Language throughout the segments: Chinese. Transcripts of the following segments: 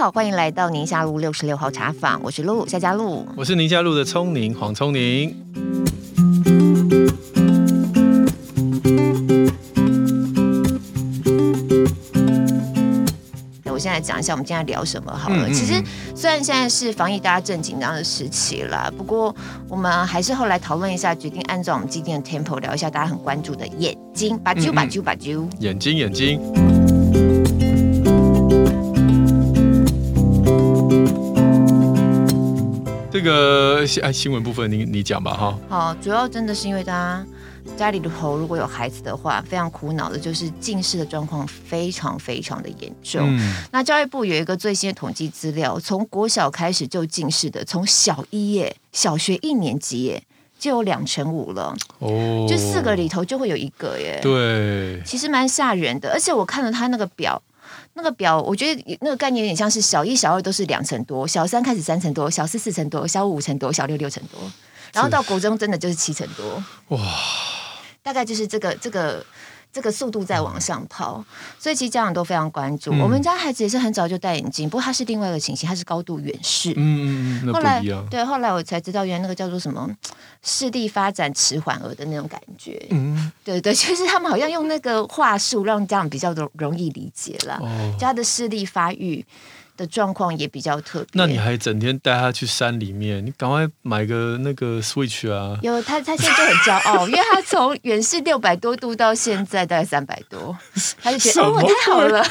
好，欢迎来到宁夏路六十六号茶坊，我是露夏佳露，我是宁夏路的聪宁黄聪宁。我现在讲一下，我们今天要聊什么好了。嗯嗯，其实虽然现在是防疫大家正紧张的时期啦，不过我们还是后来讨论一下，决定按照我们今天的 tempo 聊一下大家很关注的眼睛，把揪把揪把揪，眼睛眼睛。这个新新闻部分你，你你讲吧哈。好，主要真的是因为大家家里头如果有孩子的话，非常苦恼的就是近视的状况非常非常的严重。嗯、那教育部有一个最新的统计资料，从国小开始就近视的，从小一耶，小学一年级耶，就有两成五了。哦，就四个里头就会有一个耶。对，其实蛮吓人的，而且我看了他那个表。那个表，我觉得那个概念有点像是小一、小二都是两成多，小三开始三成多，小四四成多，小五五成多，小六六成多，然后到国中真的就是七成多。哇，大概就是这个这个。这个速度在往上跑，所以其实家长都非常关注。嗯、我们家孩子也是很早就戴眼镜，不过他是另外一个情形，他是高度远视。嗯嗯，后来对，后来我才知道，原来那个叫做什么视力发展迟缓儿的那种感觉。嗯，对对，就是他们好像用那个话术让家长比较容容易理解了，哦、他的视力发育。的状况也比较特别，那你还整天带他去山里面，你赶快买个那个 Switch 啊！有他，他现在就很骄傲，因为他从远视六百多度到现在大概三百多，他就觉得哦，我太好了，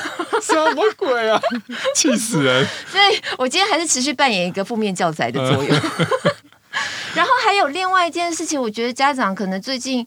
什么鬼啊，气死人！所以我今天还是持续扮演一个负面教材的作用。然后还有另外一件事情，我觉得家长可能最近。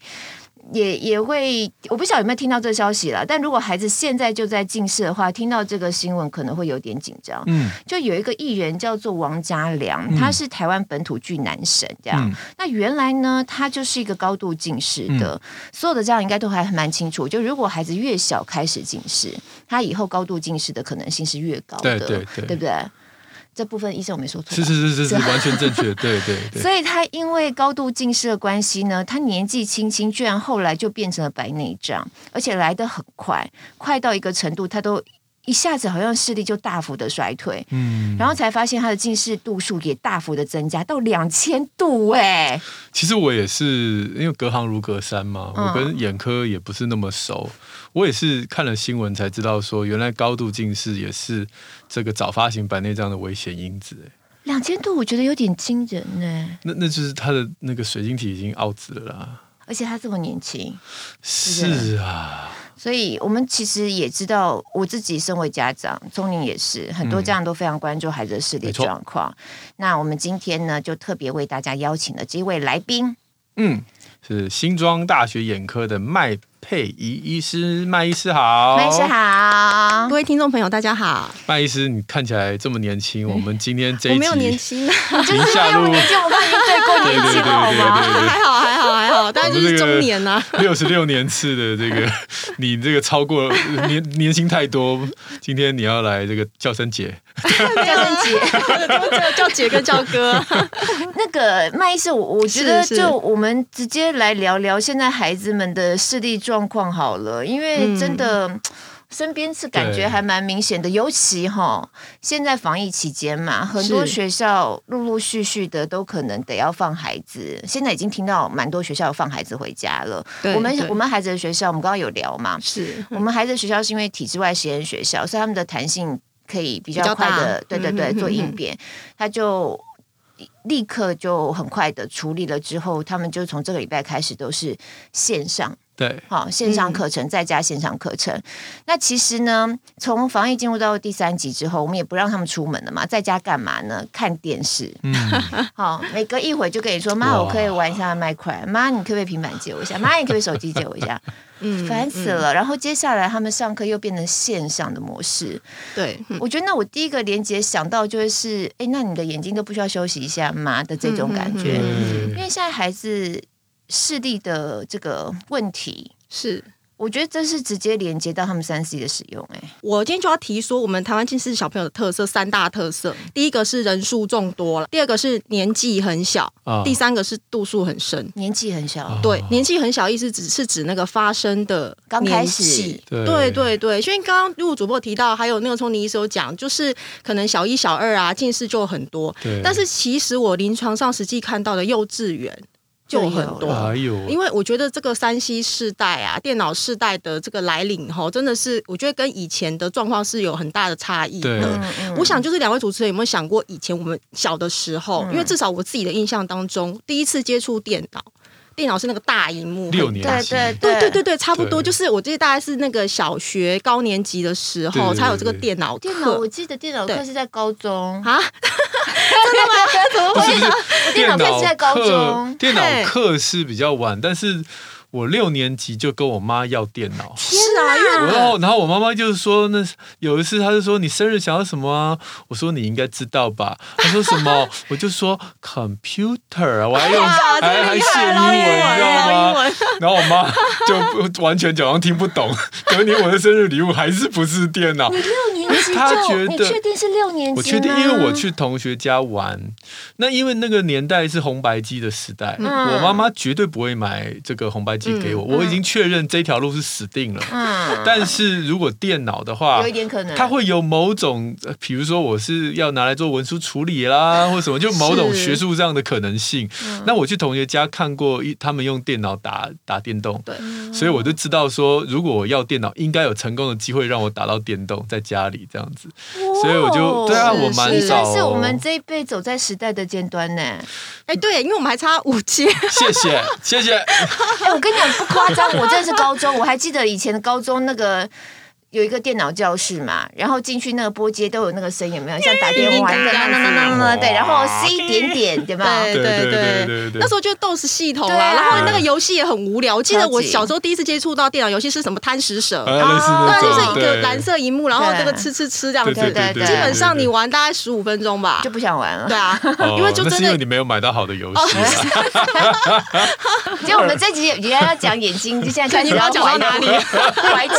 也也会，我不晓得有没有听到这消息了。但如果孩子现在就在近视的话，听到这个新闻可能会有点紧张。嗯，就有一个艺人叫做王嘉良，他是台湾本土剧男神，这样。嗯、那原来呢，他就是一个高度近视的，嗯、所有的家长应该都还蛮清楚。就如果孩子越小开始近视，他以后高度近视的可能性是越高的，对对对，对不对？这部分医生我没说错，是是是是是完全正确，对对对。所以他因为高度近视的关系呢，他年纪轻轻居然后来就变成了白内障，而且来得很快，快到一个程度，他都一下子好像视力就大幅的衰退，嗯，然后才发现他的近视度数也大幅的增加到两千度，哎。其实我也是因为隔行如隔山嘛，我跟眼科也不是那么熟。嗯我也是看了新闻才知道，说原来高度近视也是这个早发型白内障的危险因子。两千度，我觉得有点惊人呢。那那就是他的那个水晶体已经奥紫了啦。而且他这么年轻。是啊。所以我们其实也知道，我自己身为家长，聪宁也是，很多家长都非常关注孩子的视力状况。嗯、那我们今天呢，就特别为大家邀请了这位来宾。嗯，是新庄大学眼科的麦佩仪医师，麦医师好，麦医师好，各位听众朋友大家好。麦医师，你看起来这么年轻，我们今天这一集我没有年轻啊，宁夏路，我怕你对过年轻好吗？还好还好还好，大概就是中年啊。六十六年次的这个，你这个超过年年轻太多，今天你要来这个叫声姐，叫声姐，叫姐跟叫哥。那个麦医师，我我觉得就我们直接来聊聊现在孩子们的视力状。状况好了，因为真的、嗯、身边是感觉还蛮明显的，尤其哈现在防疫期间嘛，很多学校陆陆续续的都可能得要放孩子。现在已经听到蛮多学校放孩子回家了。我们我们孩子的学校，我们刚刚有聊嘛，是。我们孩子的学校是因为体制外实验学校，所以他们的弹性可以比较快的，对对对，做应变，他就立刻就很快的处理了之后，他们就从这个礼拜开始都是线上。对，好，线上课程再加线上课程。嗯、那其实呢，从防疫进入到第三级之后，我们也不让他们出门了嘛，在家干嘛呢？看电视。嗯，好，每隔一会就跟你说，妈，我可以玩一下麦块。妈，你可不可以平板借我一下？妈，你可不可以手机借我一下？嗯，烦死了。然后接下来他们上课又变成线上的模式。对，嗯、我觉得那我第一个连接想到就是，哎，那你的眼睛都不需要休息一下吗的这种感觉？嗯、因为现在孩子。视力的这个问题是我觉得这是直接连接到他们三 C 的使用、欸。哎，我今天就要提说，我们台湾近视小朋友的特色三大特色，第一个是人数众多了，第二个是年纪很小，哦、第三个是度数很深。年纪很小，对，年纪很小意思只是指那个发生的刚开始。对对对对，因为刚刚陆主播提到，还有那个聪妮医师有讲，就是可能小一、小二啊，近视就很多。对，但是其实我临床上实际看到的幼稚园。就很多，因为我觉得这个三 C 世代啊，电脑世代的这个来临哈，真的是我觉得跟以前的状况是有很大的差异的。我想就是两位主持人有没有想过，以前我们小的时候，因为至少我自己的印象当中，第一次接触电脑。电脑是那个大荧幕，六年级，对对对对对，差不多就是我记得大概是那个小学高年级的时候才有这个电脑课。电脑我记得电脑课是在高中啊，真的吗？怎么会？我电脑课是在高中，电脑课是比较晚，但是。我六年级就跟我妈要电脑，天哪！然后，然后我妈妈就是说，那有一次，她就说你生日想要什么啊？我说你应该知道吧？她说什么？我就说 computer，我还用还还写英文，你知道吗？然后我妈就 完全假装听不懂，隔年我的生日礼物还是不是电脑？你六年级就？她觉得你确定是六年级？我确定，因为我去同学家玩，那因为那个年代是红白机的时代，我妈妈绝对不会买这个红白机。给我，我已经确认这条路是死定了。嗯，但是如果电脑的话，有一点可能，它会有某种，比如说我是要拿来做文书处理啦，或什么，就某种学术上的可能性。那我去同学家看过一，他们用电脑打打电动，对，所以我就知道说，如果我要电脑，应该有成功的机会让我打到电动，在家里这样子。所以我就对啊，我蛮早，是我们这一辈走在时代的尖端呢。哎，对，因为我们还差五阶。谢谢，谢谢。哎，我跟你讲。不夸张，我真的是高中，我还记得以前的高中那个。有一个电脑教室嘛，然后进去那个波接都有那个声音，有没有？像打电话的，对，然后 C 点点，对吧？对对对对，那时候就 DOS 系统啊，然后那个游戏也很无聊。我记得我小时候第一次接触到电脑游戏是什么贪食蛇，对，就是一个蓝色荧幕，然后这个吃吃吃这样子。对对对，基本上你玩大概十五分钟吧，就不想玩了。对啊，因为就真的你没有买到好的游戏。就我们这集原来要讲眼睛，就现在 看你要讲到哪里？怀旧。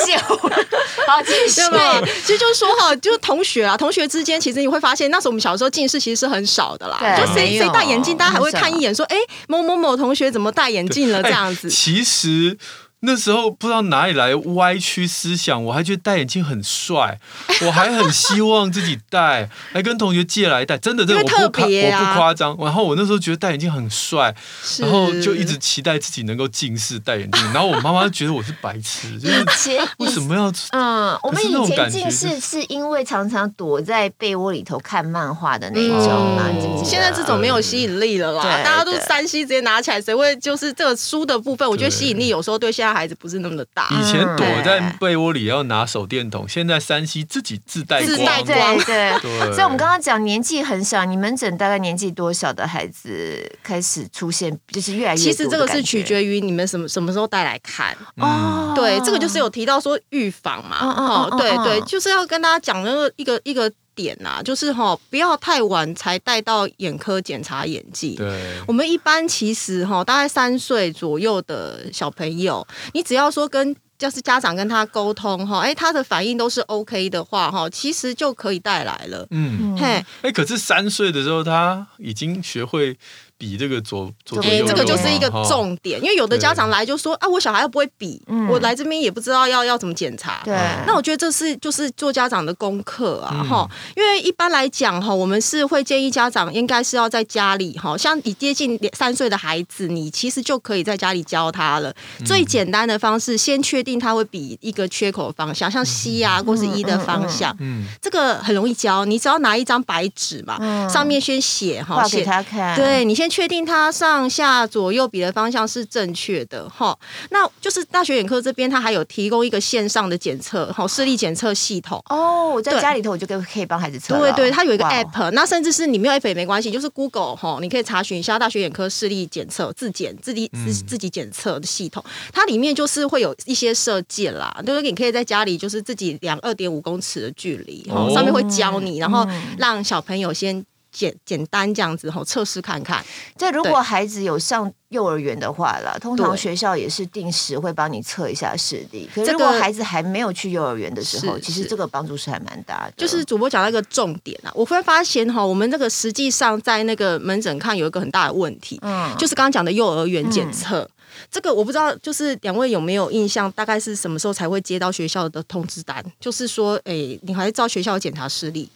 好，继续。对，其实就是说哈，就是同学啊，同学之间，其实你会发现，那时候我们小时候近视其实是很少的啦。对，就谁谁戴眼镜，大家还会看一眼，说，哎，某某某同学怎么戴眼镜了？这样子。其实。那时候不知道哪里来歪曲思想，我还觉得戴眼镜很帅，我还很希望自己戴，还跟同学借来戴，真的，真的，我不夸，我不夸张。然后我那时候觉得戴眼镜很帅，然后就一直期待自己能够近视戴眼镜。然后我妈妈觉得我是白痴，就是为什么要？嗯，我们以前近视是因为常常躲在被窝里头看漫画的那一种嘛。现在这种没有吸引力了啦，大家都三 C 直接拿起来，谁会就是这个书的部分？我觉得吸引力有时候对现在。孩子不是那么的大。以前躲在被窝里要拿手电筒，现在山西自己自带光。自带光，对。所以，我们刚刚讲年纪很小，你门诊大概年纪多小的孩子开始出现，就是越来越。其实这个是取决于你们什么什么时候带来看哦。对，这个就是有提到说预防嘛。哦，对对，就是要跟大家讲那个一个一个。点呐、啊，就是哈，不要太晚才带到眼科检查眼睛。对，我们一般其实哈，大概三岁左右的小朋友，你只要说跟就是家长跟他沟通哈，哎，他的反应都是 OK 的话哈，其实就可以带来了。嗯，嘿，哎，可是三岁的时候他已经学会。比这个左左哎，这个就是一个重点，因为有的家长来就说啊，我小孩又不会比，我来这边也不知道要要怎么检查。对，那我觉得这是就是做家长的功课啊，哈，因为一般来讲哈，我们是会建议家长应该是要在家里哈，像你接近三岁的孩子，你其实就可以在家里教他了。最简单的方式，先确定他会比一个缺口的方向，像 C 啊或是 E 的方向，嗯，这个很容易教，你只要拿一张白纸嘛，上面先写哈，写给他看，对你先。确定它上下左右比的方向是正确的哈，那就是大学眼科这边，它还有提供一个线上的检测，哈，视力检测系统哦。我在家里头我就可以可以帮孩子测。对对，它有一个 app，那甚至是你没有 app 也没关系，就是 Google 哈，你可以查询一下大学眼科视力检测自检自己自自己检测的系统，它里面就是会有一些设计啦，就是你可以在家里就是自己量二点五公尺的距离，上面会教你，然后让小朋友先。简简单这样子吼测试看看。这如果孩子有上幼儿园的话啦，通常学校也是定时会帮你测一下视力。可是如果孩子还没有去幼儿园的时候，其实这个帮助是还蛮大的。就是主播讲到一个重点啊，我忽然发现哈，我们那个实际上在那个门诊看有一个很大的问题，嗯，就是刚刚讲的幼儿园检测。嗯这个我不知道，就是两位有没有印象？大概是什么时候才会接到学校的通知单？就是说，哎，你还是照学校检查视力？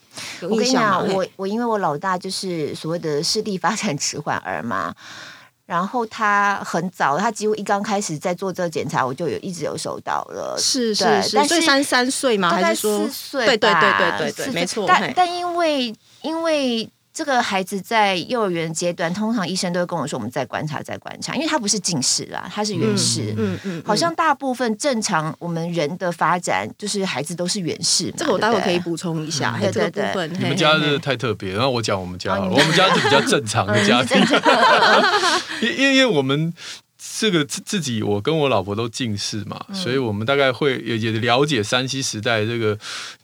我跟你讲，我我因为我老大就是所谓的视力发展迟缓儿嘛，然后他很早，他几乎一刚开始在做这个检查，我就有一直有收到了。是是是，但是三三岁吗？还是说四岁？对对对对对对，没错。但但因为因为。这个孩子在幼儿园阶段，通常医生都会跟我说，我们再观察，再观察，因为他不是近视啦，他是远视。嗯嗯，嗯，好像大部分正常我们人的发展，就是孩子都是远视。这个我待会可以补充一下。对对对，部分你们家是太特别，然后我讲我们家，我们家是比较正常的家庭。因因为我们。这个自自己，我跟我老婆都近视嘛，嗯、所以我们大概会也也了解山西时代这个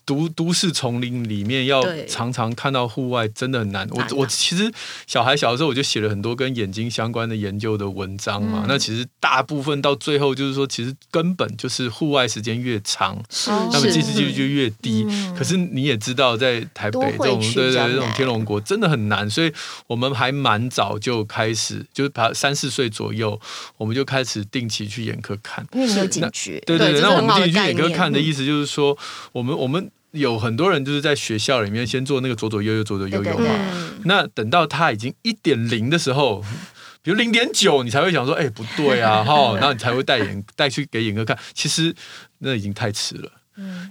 都都市丛林里面要常常看到户外真的很难。我我其实小孩小的时候我就写了很多跟眼睛相关的研究的文章嘛。嗯、那其实大部分到最后就是说，其实根本就是户外时间越长，那么近视几率就越低。嗯、可是你也知道，在台北这种对对这种天龙国真的很难，所以我们还蛮早就开始，就是把三四岁左右。我们就开始定期去眼科看，因为你有警觉。对对对，那我们定期去眼科看的意思就是说，我们我们有很多人就是在学校里面先做那个左左右右左左右右嘛。那等到他已经一点零的时候，比如零点九，你才会想说，哎，不对啊，哈，然后你才会带眼带去给眼科看。其实那已经太迟了，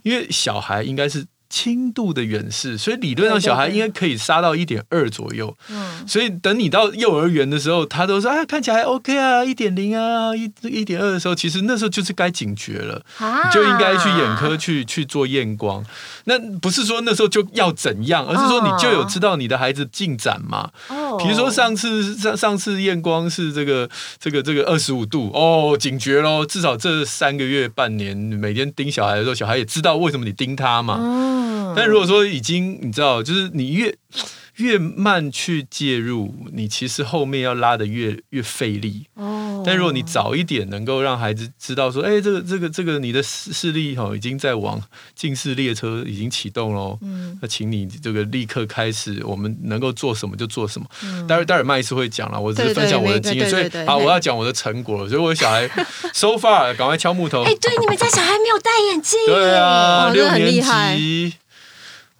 因为小孩应该是。轻度的远视，所以理论上小孩应该可以杀到一点二左右。嗯，所以等你到幼儿园的时候，他都说啊，看起来还 OK 啊，一点零啊，一一点二的时候，其实那时候就是该警觉了，啊、你就应该去眼科去去做验光。那不是说那时候就要怎样，而是说你就有知道你的孩子进展嘛。哦，比如说上次上上次验光是这个这个这个二十五度哦，警觉咯，至少这三个月半年每天盯小孩的时候，小孩也知道为什么你盯他嘛。嗯但如果说已经你知道，就是你越越慢去介入，你其实后面要拉的越越费力。哦。但如果你早一点能够让孩子知道说，哎，这个这个这个你的视视力哈已经在往近视列车已经启动喽。嗯。那请你这个立刻开始，我们能够做什么就做什么。嗯。待会待会麦医师会讲了，我只是分享我的经验，所以啊，我要讲我的成果了。所以我的小孩 so far 赶快敲木头。哎，对，你们家小孩没有戴眼镜。对啊，六年级。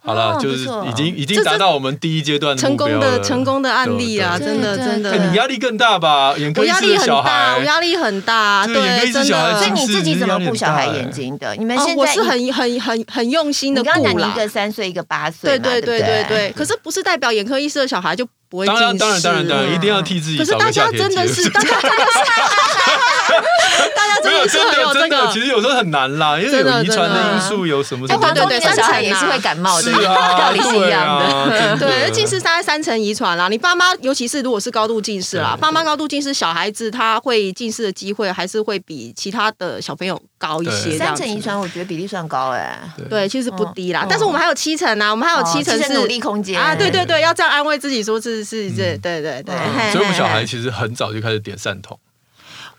好了，就是已经已经达到我们第一阶段成功的成功的案例啊！真的真的，你压力更大吧？眼科医师的小孩，我压力很大，对，真的。所以你自己怎么顾小孩眼睛的？你们现在我是很很很很用心的顾啦。你刚刚讲一个三岁，一个八岁，对对对对对。可是不是代表眼科医师的小孩就不会近视？当然当然当然当然，一定要替自己。可是大家真的是，大家真的是。大家真的是很有这个，其实有时候很难啦，因为有遗传的因素，有什么什么。对对对，小孩也是会感冒的，道理是一样的。对，近视大概三成遗传啦。你爸妈，尤其是如果是高度近视啦，爸妈高度近视，小孩子他会近视的机会还是会比其他的小朋友高一些。三成遗传，我觉得比例算高哎。对，其实不低啦。但是我们还有七成啊，我们还有七成是努力空间啊。对对对，要这样安慰自己说是是是，对对对。所以我们小孩其实很早就开始点散瞳。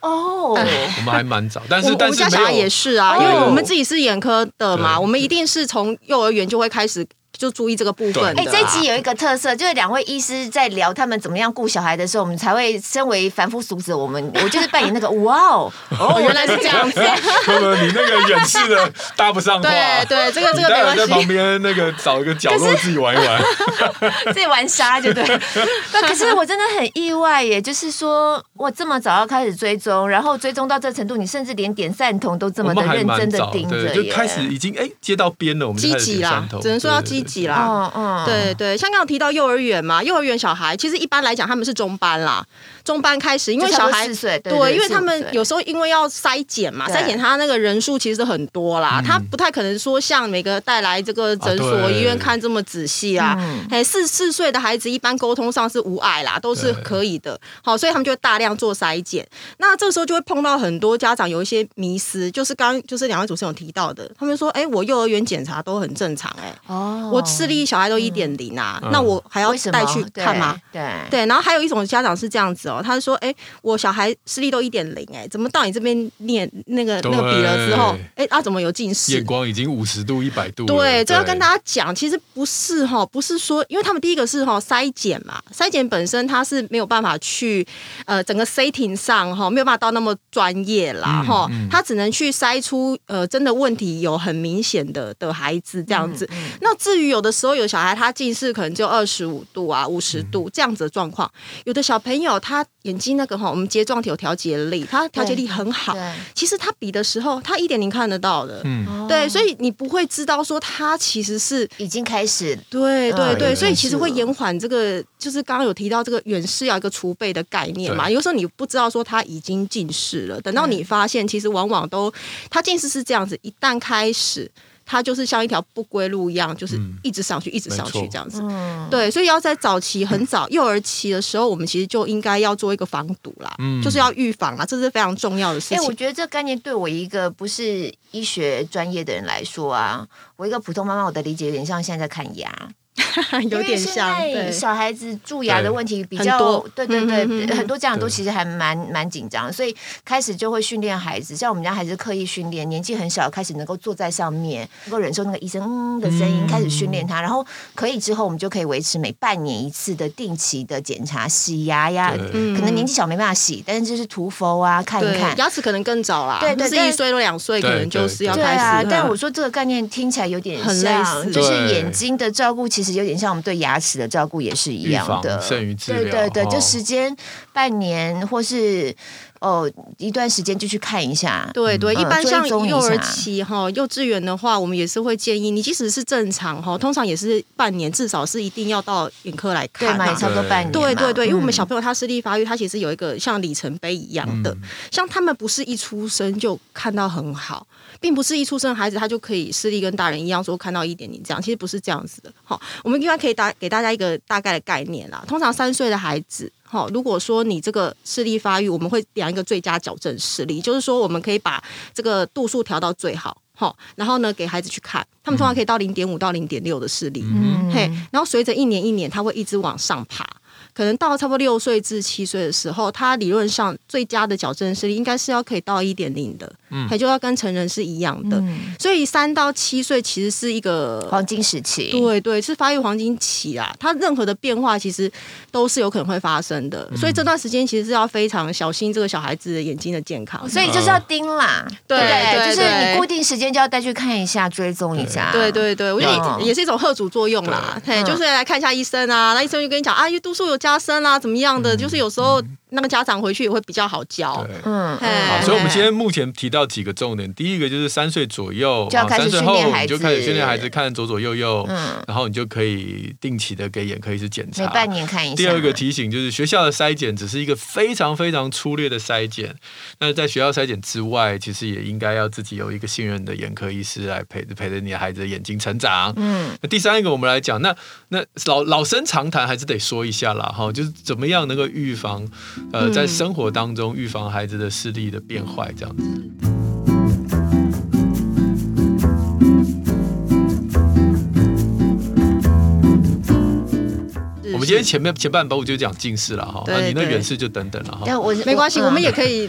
哦，我们还蛮早，但是但是我们家小孩也是啊，因为我们自己是眼科的嘛，我们一定是从幼儿园就会开始。就注意这个部分。哎，这一集有一个特色，就是两位医师在聊他们怎么样顾小孩的时候，我们才会身为凡夫俗子，我们 我就是扮演那个哇哦，哦，原来是这样子。哥哥，你那个远视的搭不上话。对对，这个这个没关系。在旁边那个找一个角落自己玩一玩，自己玩沙就对。那可是我真的很意外耶，就是说我这么早要开始追踪，然后追踪到这程度，你甚至连点散瞳都这么的认真的盯着，就开始已经哎接到边了，我们积极啦，只能说要积。几啦，嗯嗯，对对，像刚刚提到幼儿园嘛，幼儿园小孩其实一般来讲他们是中班啦，中班开始，因为小孩对，因为他们有时候因为要筛检嘛，筛检他那个人数其实很多啦，他不太可能说像每个带来这个诊所医院看这么仔细啊，哎，四四岁的孩子一般沟通上是无碍啦，都是可以的，好，所以他们就会大量做筛检，那这时候就会碰到很多家长有一些迷思，就是刚就是两位主持人有提到的，他们说，哎，我幼儿园检查都很正常，哎，哦。我视力小孩都一点零啊，那我还要带去看吗？对对。然后还有一种家长是这样子哦，他说：“哎，我小孩视力都一点零，哎，怎么到你这边念那个那个笔了之后，哎，啊怎么有近视？眼光已经五十度、一百度。”对，这要跟大家讲，其实不是哈，不是说，因为他们第一个是哈筛检嘛，筛检本身它是没有办法去呃整个 setting 上哈没有办法到那么专业啦哈，他只能去筛出呃真的问题有很明显的的孩子这样子。那至于有的时候有小孩他近视可能就二十五度啊、五十度这样子的状况，有的小朋友他眼睛那个哈，我们睫状体有调节力，他调节力很好，其实他比的时候他一点零看得到的，嗯，对，所以你不会知道说他其实是已经开始，对对对，所以其实会延缓这个，就是刚刚有提到这个远视要一个储备的概念嘛，有时候你不知道说他已经近视了，等到你发现，其实往往都他近视是这样子，一旦开始。它就是像一条不归路一样，就是一直上去，嗯、一直上去这样子。嗯、对，所以要在早期很早幼儿期的时候，我们其实就应该要做一个防堵啦，嗯、就是要预防啊，这是非常重要的事情。欸、我觉得这概念对我一个不是医学专业的人来说啊，我一个普通妈妈，我的理解有点像现在在看牙。有点像，对。小孩子蛀牙的问题比较多，对对对，嗯、很多家长都其实还蛮蛮紧张，所以开始就会训练孩子，像我们家孩子刻意训练，年纪很小开始能够坐在上面，能够忍受那个医生嗯的声音，开始训练他，然后可以之后，我们就可以维持每半年一次的定期的检查，洗牙呀，可能年纪小没办法洗，但是就是涂氟啊，看一看牙齿可能更早啦，对，对，是一岁多两岁可能就是要开始，对啊，但我说这个概念听起来有点像，就是眼睛的照顾其实。其实有点像我们对牙齿的照顾也是一样的，胜于治疗。对对对，就时间半年或是哦一段时间就去看一下。对对，一般像幼儿期哈，幼稚园的话，我们也是会建议你，即使是正常哈，通常也是半年，至少是一定要到眼科来看嘛，也差不多半年。对对对，因为我们小朋友他视力发育，他其实有一个像里程碑一样的，像他们不是一出生就看到很好。并不是一出生的孩子他就可以视力跟大人一样说看到一点零这样，其实不是这样子的。好，我们一般可以大给大家一个大概的概念啦。通常三岁的孩子，好，如果说你这个视力发育，我们会量一个最佳矫正视力，就是说我们可以把这个度数调到最好，好，然后呢给孩子去看，他们通常可以到零点五到零点六的视力，嗯，嘿，然后随着一年一年，他会一直往上爬。可能到差不多六岁至七岁的时候，他理论上最佳的矫正视力应该是要可以到一点零的，嗯，也就要跟成人是一样的。嗯、所以三到七岁其实是一个黄金时期，对对，是发育黄金期啊。它任何的变化其实都是有可能会发生的，嗯、所以这段时间其实是要非常小心这个小孩子的眼睛的健康，所以就是要盯啦，对对，对，就是你固定时间就要带去看一下，追踪一下，对对对，我觉得也是一种贺主作用啦，对，就是来看一下医生啊，那医生就跟你讲啊，因为度数有加深啊，怎么样的？就是有时候。那个家长回去也会比较好教，嗯，好，所以我们今天目前提到几个重点，第一个就是三岁左右，就要开始训练孩子，就开始训练孩子看左左右右，嗯，然后你就可以定期的给眼科医师检查，每半年看一下。第二个提醒就是学校的筛检只是一个非常非常粗略的筛检，那在学校筛检之外，其实也应该要自己有一个信任的眼科医师来陪着陪着你的孩子的眼睛成长，嗯。那第三个我们来讲，那那老老生常谈还是得说一下啦，哈，就是怎么样能够预防。呃，在生活当中预防孩子的视力的变坏，这样子。们今天前面前半部就讲近视了哈，那你那远视就等等了哈。我没关系，我们也可以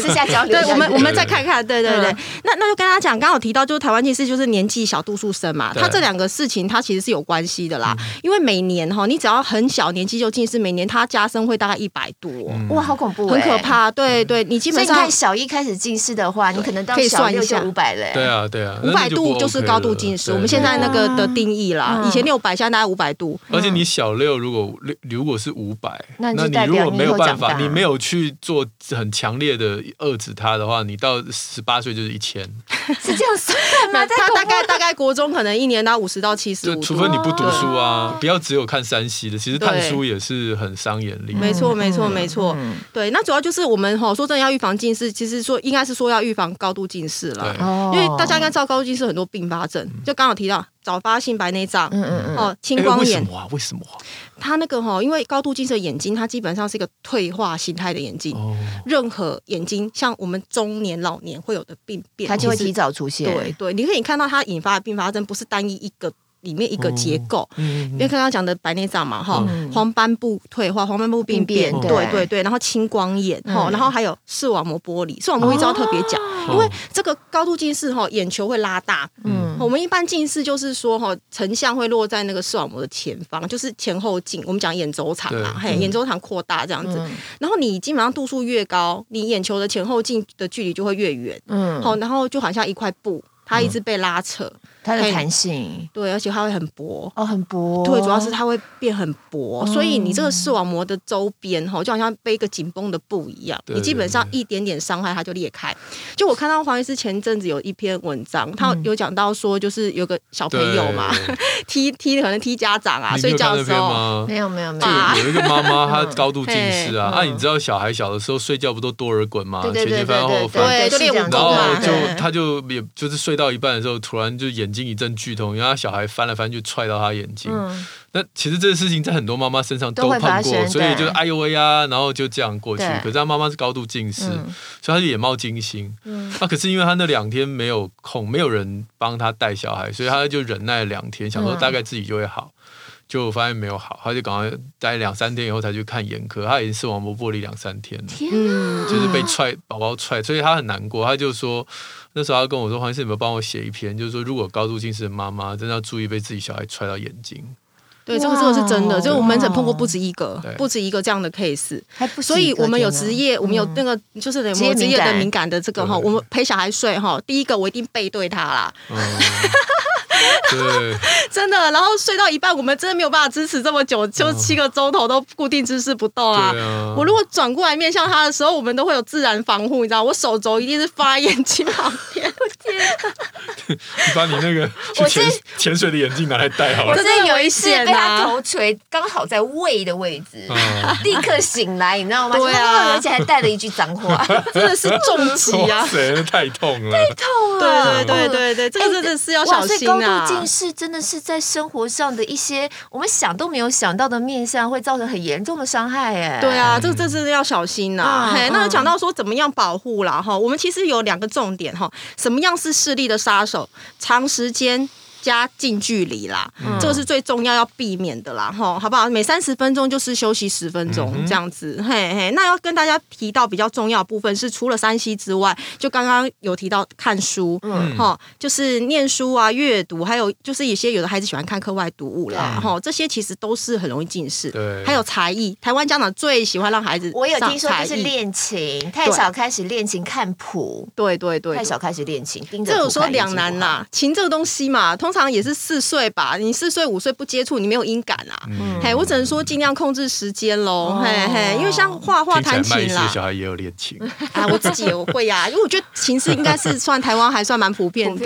私下交流。对，我们我们再看看，对对对。那那就跟大家讲，刚好提到就是台湾近视就是年纪小度数深嘛，它这两个事情它其实是有关系的啦。因为每年哈，你只要很小年纪就近视，每年它加深会大概一百多，哇，好恐怖，很可怕。对对，你基本上看小一开始近视的话，你可能到小六就五百嘞。对啊对啊，五百度就是高度近视，我们现在那个的定义啦。以前六百，现在大概五百度，而且你。小六如果六如果是五百，那你如果没有办法，你没有去做很强烈的遏制它的话，你到十八岁就是一千，是这样算吗？他大概大概国中可能一年到五十到七十五，除非你不读书啊，不要只有看山西的，其实看书也是很伤眼力。没错没错没错，对，那主要就是我们哈说真的要预防近视，其实说应该是说要预防高度近视了，因为大家应该知道高度近视很多并发症，就刚好提到。早发性白内障，嗯嗯嗯，哦，青光眼，为什么啊？为什么啊？他那个哈，因为高度近视的眼睛，它基本上是一个退化形态的眼睛。哦，任何眼睛，像我们中年、老年会有的病变，它就会提早出现。对对，你可以看到它引发的并发症不是单一一个。里面一个结构。嗯，因为刚刚讲的白内障嘛，哈，黄斑部退化、黄斑部病变，对对对，然后青光眼，哈，然后还有视网膜剥离。视网膜一直要特别讲，因为这个高度近视哈，眼球会拉大。嗯，我们一般近视就是说哈，成像会落在那个视网膜的前方，就是前后镜。我们讲眼轴长嘛，嘿，眼轴长扩大这样子。然后你基本上度数越高，你眼球的前后镜的距离就会越远。嗯，好，然后就好像一块布。它一直被拉扯，嗯、它的弹性对，而且它会很薄哦，很薄，对，主要是它会变很薄，嗯、所以你这个视网膜的周边哈，就好像背一个紧绷的布一样，你基本上一点点伤害它就裂开。就我看到黄医师前阵子有一篇文章，他有讲到说，就是有个小朋友嘛，踢踢可能踢家长啊，睡觉的时候 没有没有没有，有一个妈妈她高度近视啊，啊，你知道小孩小的时候睡觉不都多耳滚吗？前前翻后翻，对，就练武功嘛，然后就他就也就是睡。到一半的时候，突然就眼睛一阵剧痛，因为他小孩翻来翻去踹到他眼睛。嗯、那其实这个事情在很多妈妈身上都碰过，所以就哎呦喂呀，然后就这样过去。可是他妈妈是高度近视，嗯、所以他就眼冒金星。那、可是因为他那两天没有空，没有人帮他带小孩，所以他就忍耐了两天，想说大概自己就会好。就发现没有好，他就赶快待两三天以后才去看眼科。他已经视网膜剥离两三天了，天啊、就是被踹宝宝踹，所以他很难过。他就说那时候他跟我说：“黄医师，有没有帮我写一篇？就是说如果高度近视的妈妈真的要注意被自己小孩踹到眼睛。”对，这个这个是真的，就我们门诊碰过不止一个，不止一个这样的 case。所以我们有职业，我们有那个就是有职业的敏感的这个哈，我们陪小孩睡哈，第一个我一定背对他啦。真的，然后睡到一半，我们真的没有办法支持这么久，就七个钟头都固定姿势不动啊。啊我如果转过来面向他的时候，我们都会有自然防护，你知道，我手肘一定是放在眼睛旁边。天、啊，你把你那个去潜是潜水的眼镜拿来戴好了。我真的有一次被他头锤，刚好在胃的位置，嗯、立刻醒来，你知道吗？对啊，而且还带了一句脏话，真的是重击啊！太痛了，太痛了。对对对对对，这个真的是要小心啊。近是真的是在生活上的一些我们想都没有想到的面向，会造成很严重的伤害。哎，对啊，这这真的要小心呐。那讲到说怎么样保护啦哈，我们其实有两个重点哈，什么样是视力的杀手？长时间。加近距离啦，嗯、这个是最重要要避免的啦，吼，好不好？每三十分钟就是休息十分钟，这样子，嘿嘿。那要跟大家提到比较重要的部分是，除了山西之外，就刚刚有提到看书，嗯，哈，就是念书啊，阅读，还有就是一些有的孩子喜欢看课外读物啦，哈、嗯，这些其实都是很容易近视。对，还有才艺，台湾家长最喜欢让孩子，我有听说就是练琴，太少开始练琴看谱，对对对，太少开始练琴，这有时候两难啦，琴这个东西嘛，通常也是四岁吧，你四岁五岁不接触，你没有音感啊。嗯、嘿，我只能说尽量控制时间喽。哦、嘿嘿，因为像画画、弹琴啦，小孩也有练琴啊，我自己也会呀、啊。因为我觉得琴是应该是算台湾还算蛮普遍的，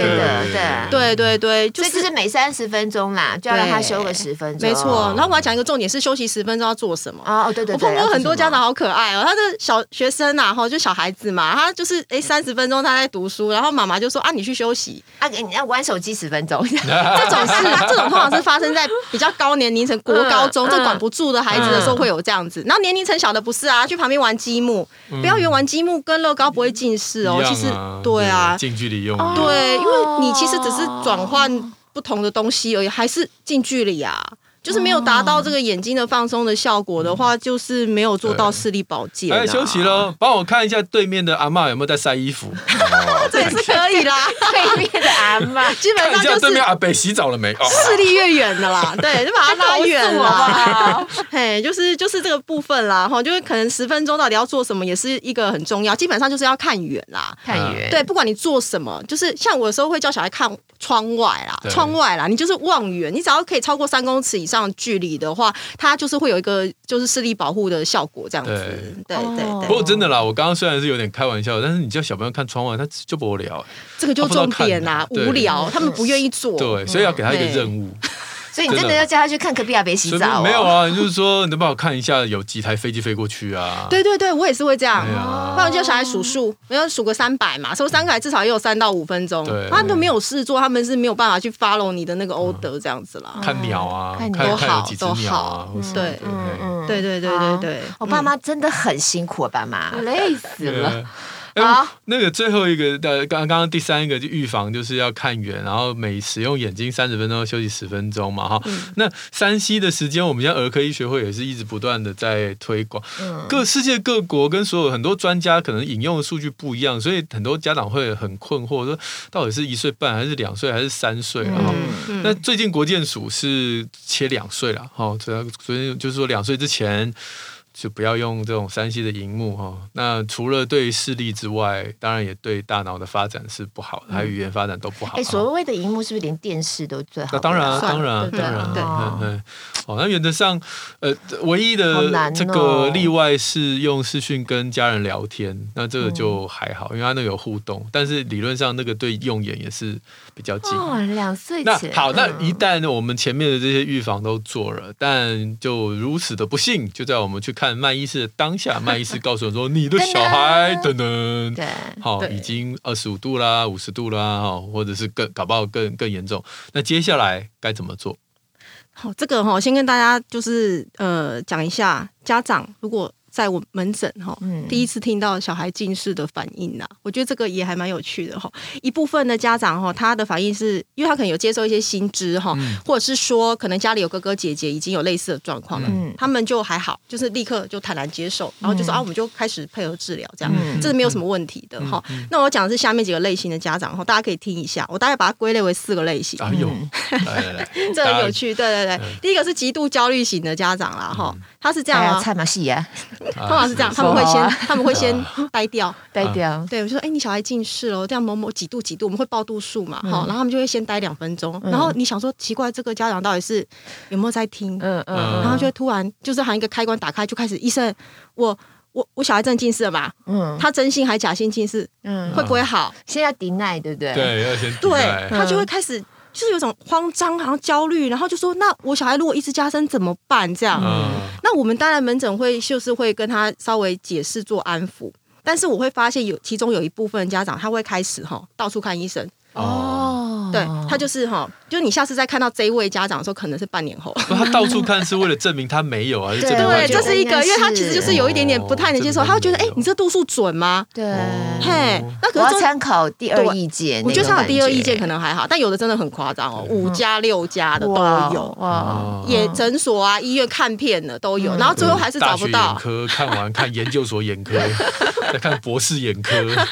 对对对对，就是、所以就是每三十分钟啦，就要让他休个十分钟。没错，然后我要讲一个重点是休息十分钟要做什么啊？哦，对对对，我碰过很多家长好可爱哦，他的小学生呐，哈，就小孩子嘛，他就是哎三十分钟他在读书，然后妈妈就说啊，你去休息啊，你要玩手机十分钟。这种是这种通常是发生在比较高年龄层国高中，这管不住的孩子的时候会有这样子。然后年龄层小的不是啊，去旁边玩积木，不要以为玩积木跟乐高不会近视哦。其实对啊，近距离用对，因为你其实只是转换不同的东西而已，还是近距离啊。就是没有达到这个眼睛的放松的效果的话，就是没有做到视力保健。哎，休息喽，帮我看一下对面的阿嬷有没有在晒衣服。这 也是可以啦，对面的阿嬷基本上就是对面阿北洗澡了没？视力越远的啦，对，就把它拉远了。嘿，就是就是这个部分啦，哈，就是可能十分钟到底要做什么，也是一个很重要。基本上就是要看远啦，看远。对，不管你做什么，就是像我有时候会叫小孩看窗外啦，窗外啦，你就是望远，你只要可以超过三公尺以上。上距离的话，它就是会有一个就是视力保护的效果，这样子。对对对。不过真的啦，我刚刚虽然是有点开玩笑，但是你叫小朋友看窗外，他就不无聊。这个就重点啊，无聊，他们不愿意做。对，所以要给他一个任务。所以你真的要叫他去看隔壁阿伯洗澡？没有啊，就是说你能帮我看一下有几台飞机飞过去啊？对对对，我也是会这样。不然叫小孩数数，没有数个三百嘛，数三百至少也有三到五分钟。他们都没有事做，他们是没有办法去 follow 你的那个 order 这样子啦。看鸟啊，看都好都好。对，对对对对对。我爸妈真的很辛苦，爸妈累死了。好，那个最后一个的刚刚刚第三个就预防就是要看远，然后每使用眼睛三十分钟休息十分钟嘛哈。嗯、那 3C 的时间，我们现在儿科医学会也是一直不断的在推广。嗯、各世界各国跟所有很多专家可能引用的数据不一样，所以很多家长会很困惑，说到底是一岁半还是两岁还是三岁？啊、嗯、那最近国健署是切两岁了，哈，主要所以就是说两岁之前。就不要用这种三 C 的荧幕哈。那除了对视力之外，当然也对大脑的发展是不好的，还有语言发展都不好。哎，所谓的荧幕是不是连电视都最好？那当然，当然，当然，对，嗯，好。那原则上，呃，唯一的这个例外是用视讯跟家人聊天，那这个就还好，因为它那个有互动。但是理论上，那个对用眼也是比较近。哦，两岁那好，那一旦我们前面的这些预防都做了，但就如此的不幸，就在我们去看麦医师的当下，麦医师告诉我说：“ 你的小孩等等，对，好，已经二十五度啦，五十度啦，哈，或者是更搞不好更更严重。那接下来该怎么做？好，这个哈，先跟大家就是呃讲一下，家长如果。在我门诊哈，第一次听到小孩近视的反应呐，我觉得这个也还蛮有趣的哈。一部分的家长哈，他的反应是因为他可能有接受一些新知哈，或者是说可能家里有哥哥姐姐已经有类似的状况了，他们就还好，就是立刻就坦然接受，然后就说啊，我们就开始配合治疗，这样这是没有什么问题的哈。那我讲的是下面几个类型的家长哈，大家可以听一下，我大概把它归类为四个类型。哎呦，这很有趣，对对对，第一个是极度焦虑型的家长啦哈，他是这样啊，菜马戏呀。通常是这样，他们会先他们会先呆掉，呆掉。对，我就说，哎，你小孩近视了，这样某某几度几度，我们会报度数嘛，好，然后他们就会先呆两分钟，然后你想说奇怪，这个家长到底是有没有在听？嗯嗯，然后就会突然就是好像一个开关打开，就开始医生，我我我小孩真的近视了吧？嗯，他真性还假性近视？嗯，会不会好？先要 deny，对不对？对，要先对，他就会开始。就是有种慌张，好像焦虑，然后就说：“那我小孩如果一直加深怎么办？”这样，嗯、那我们当然门诊会就是会跟他稍微解释做安抚，但是我会发现有其中有一部分家长他会开始哈到处看医生哦，对他就是哈。就是你下次再看到这一位家长的时候，可能是半年后。他到处看是为了证明他没有啊？对，这是一个，因为他其实就是有一点点不太能接受，他会觉得，哎，你这度数准吗？对，嘿，那可是参考第二意见，我觉得参考第二意见可能还好，但有的真的很夸张哦，五加六加的都有，哇，也诊所啊、医院看片的都有，然后最后还是找不到。眼科看完看研究所眼科，再看博士眼科，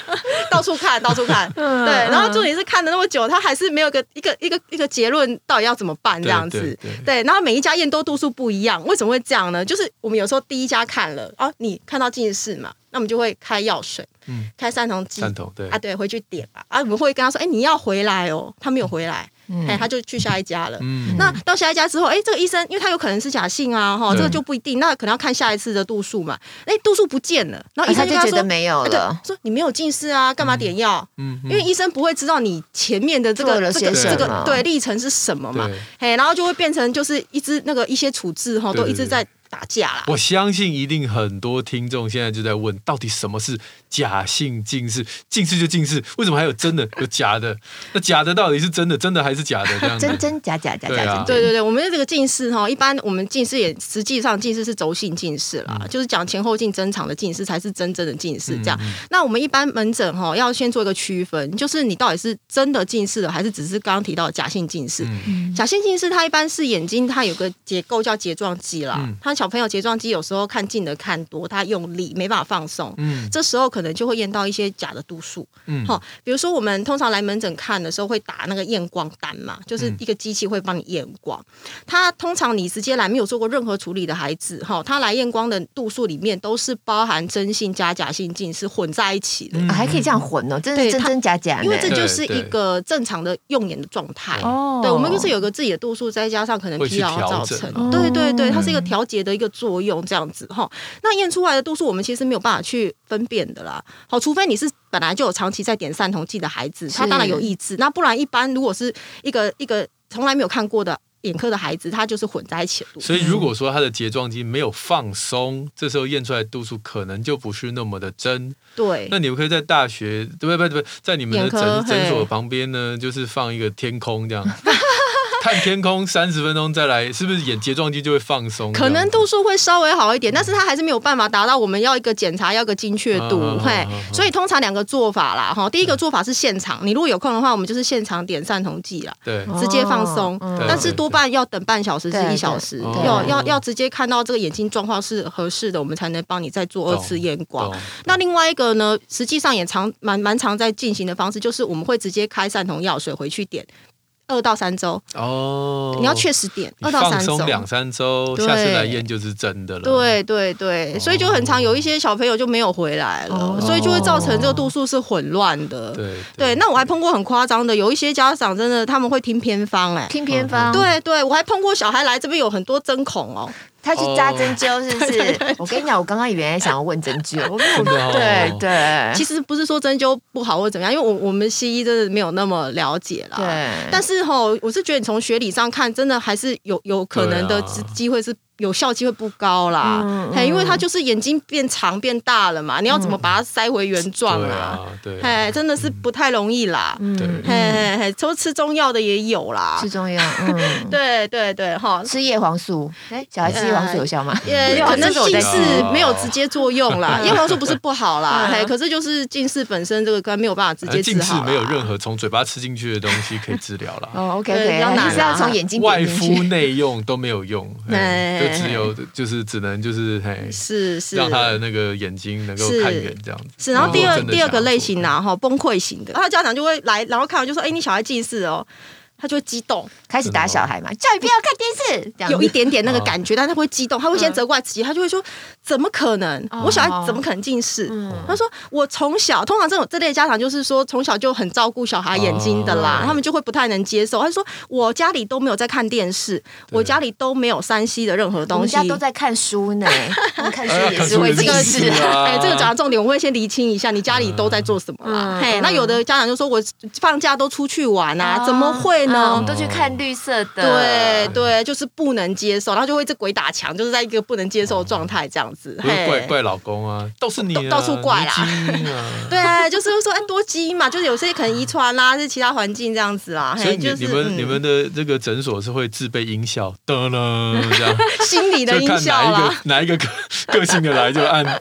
到处看，到处看，对，然后重点是看了那么久，他还是没有个一个一个一个。结论到底要怎么办？这样子，对，对，对，对，然后每一家验都度数不一样，为什么会这样呢？就是我们有时候第一家看了啊，你看到近视嘛，那我们就会开药水，嗯，开散瞳剂，啊，对，回去点吧，啊，我们会跟他说，哎，你要回来哦，他没有回来。哎，他就去下一家了。嗯，那到下一家之后，哎，这个医生，因为他有可能是假性啊，哈，这个就不一定。那可能要看下一次的度数嘛。哎，度数不见了，然后医生就觉得没有了，说你没有近视啊，干嘛点药？嗯，因为医生不会知道你前面的这个这个这个对历程是什么嘛。哎，然后就会变成就是一直那个一些处置哈，都一直在。打架啦！我相信一定很多听众现在就在问，到底什么是假性近视？近视就近视，为什么还有真的有假的？那假的到底是真的？真的还是假的？这样真真假假假假。对对对，我们的这个近视哈，一般我们近视也实际上近视是轴性近视啦，嗯、就是讲前后镜增长的近视才是真正的近视。这样，嗯、那我们一般门诊哈要先做一个区分，就是你到底是真的近视了，还是只是刚刚提到的假性近视？嗯、假性近视它一般是眼睛它有个结构叫睫状肌啦，嗯、它小朋友睫状肌有时候看近的看多，他用力没办法放松，嗯，这时候可能就会验到一些假的度数，嗯，好，比如说我们通常来门诊看的时候会打那个验光单嘛，就是一个机器会帮你验光。他通常你直接来没有做过任何处理的孩子，哈，他来验光的度数里面都是包含真性加假性近视混在一起的，还可以这样混哦，真的真真假假，因为这就是一个正常的用眼的状态。哦，对，我们就是有个自己的度数，再加上可能疲劳造成，对对对，它是一个调节的一个作用。这样子哈，那验出来的度数我们其实没有办法去分辨的啦。好，除非你是本来就有长期在点散瞳剂的孩子，他当然有意志。那不然一般如果是一个一个从来没有看过的眼科的孩子，他就是混在一起的。所以如果说他的睫状肌没有放松，这时候验出来度数可能就不是那么的真。对。那你们可以在大学对不对？不对，在你们的诊诊所旁边呢，就是放一个天空这样。看天空三十分钟再来，是不是眼睫状肌就会放松？可能度数会稍微好一点，但是它还是没有办法达到我们要一个检查要一个精确度。啊、嘿、啊啊啊，所以通常两个做法啦，哈，第一个做法是现场，你如果有空的话，我们就是现场点散瞳剂啦，对，直接放松、哦。但是多半要等半小时至一小时，要要要直接看到这个眼睛状况是合适的，我们才能帮你再做二次验光。那另外一个呢，实际上也常蛮蛮常在进行的方式，就是我们会直接开散瞳药水回去点。二到三周哦，你要确实点二到三周，两三周，下次来验就是真的了。对对对，所以就很常有一些小朋友就没有回来了，哦、所以就会造成这个度数是混乱的。对对，那我还碰过很夸张的，有一些家长真的他们会听偏方、欸，哎，听偏方。对对，我还碰过小孩来这边有很多针孔哦。他去扎针灸是不是？哦、我跟你讲，我刚刚原来想要问针灸，对对，其实不是说针灸不好或怎么样，因为我我们西医真的没有那么了解啦。对，但是吼，我是觉得你从学理上看，真的还是有有可能的机会是。有效机会不高啦，嗯嗯、因为它就是眼睛变长变大了嘛，嗯、你要怎么把它塞回原状啊？对，嘿，真的是不太容易啦。嗯，嘿嘿嘿，说吃中药的也有啦，吃中药，嗯，对对对，哈，吃叶黄素，哎，小孩吃叶黄素有效吗？也可能近视没有直接作用啦，叶黄素不是不好啦，嘿，可是就是近视本身这个根没有办法直接治好。近视没有任何从嘴巴吃进去的东西可以治疗啦。哦，OK 你是要从眼睛外敷内用都没有用，就只有就是。只能就是嘿，是是让他的那个眼睛能够看远这样子。是，然后第二第二个类型呢，哈，崩溃型的，然后家长就会来，然后看完就说，哎，你小孩近视哦。他就会激动，开始打小孩嘛，叫你不要看电视，有一点点那个感觉，但他会激动，他会先责怪自己，他就会说：“怎么可能？我小孩怎么可能近视？”他说：“我从小，通常这种这类家长就是说从小就很照顾小孩眼睛的啦，他们就会不太能接受。”他就说：“我家里都没有在看电视，我家里都没有山西的任何东西，家都在看书呢。看书也是会近视啊。”哎，这个讲的重点，我会先厘清一下，你家里都在做什么啦？嘿，那有的家长就说：“我放假都出去玩啊，怎么会？”我们都去看绿色的，对对，就是不能接受，然后就会这鬼打墙，就是在一个不能接受的状态这样子。怪怪老公啊，都是你到处怪啦。对，就是说哎，多基因嘛，就是有些可能遗传啦，是其他环境这样子啦。所以你你们你们的这个诊所是会自备音效的呢？这样心理的音效啦，哪一个个个性的来就按的。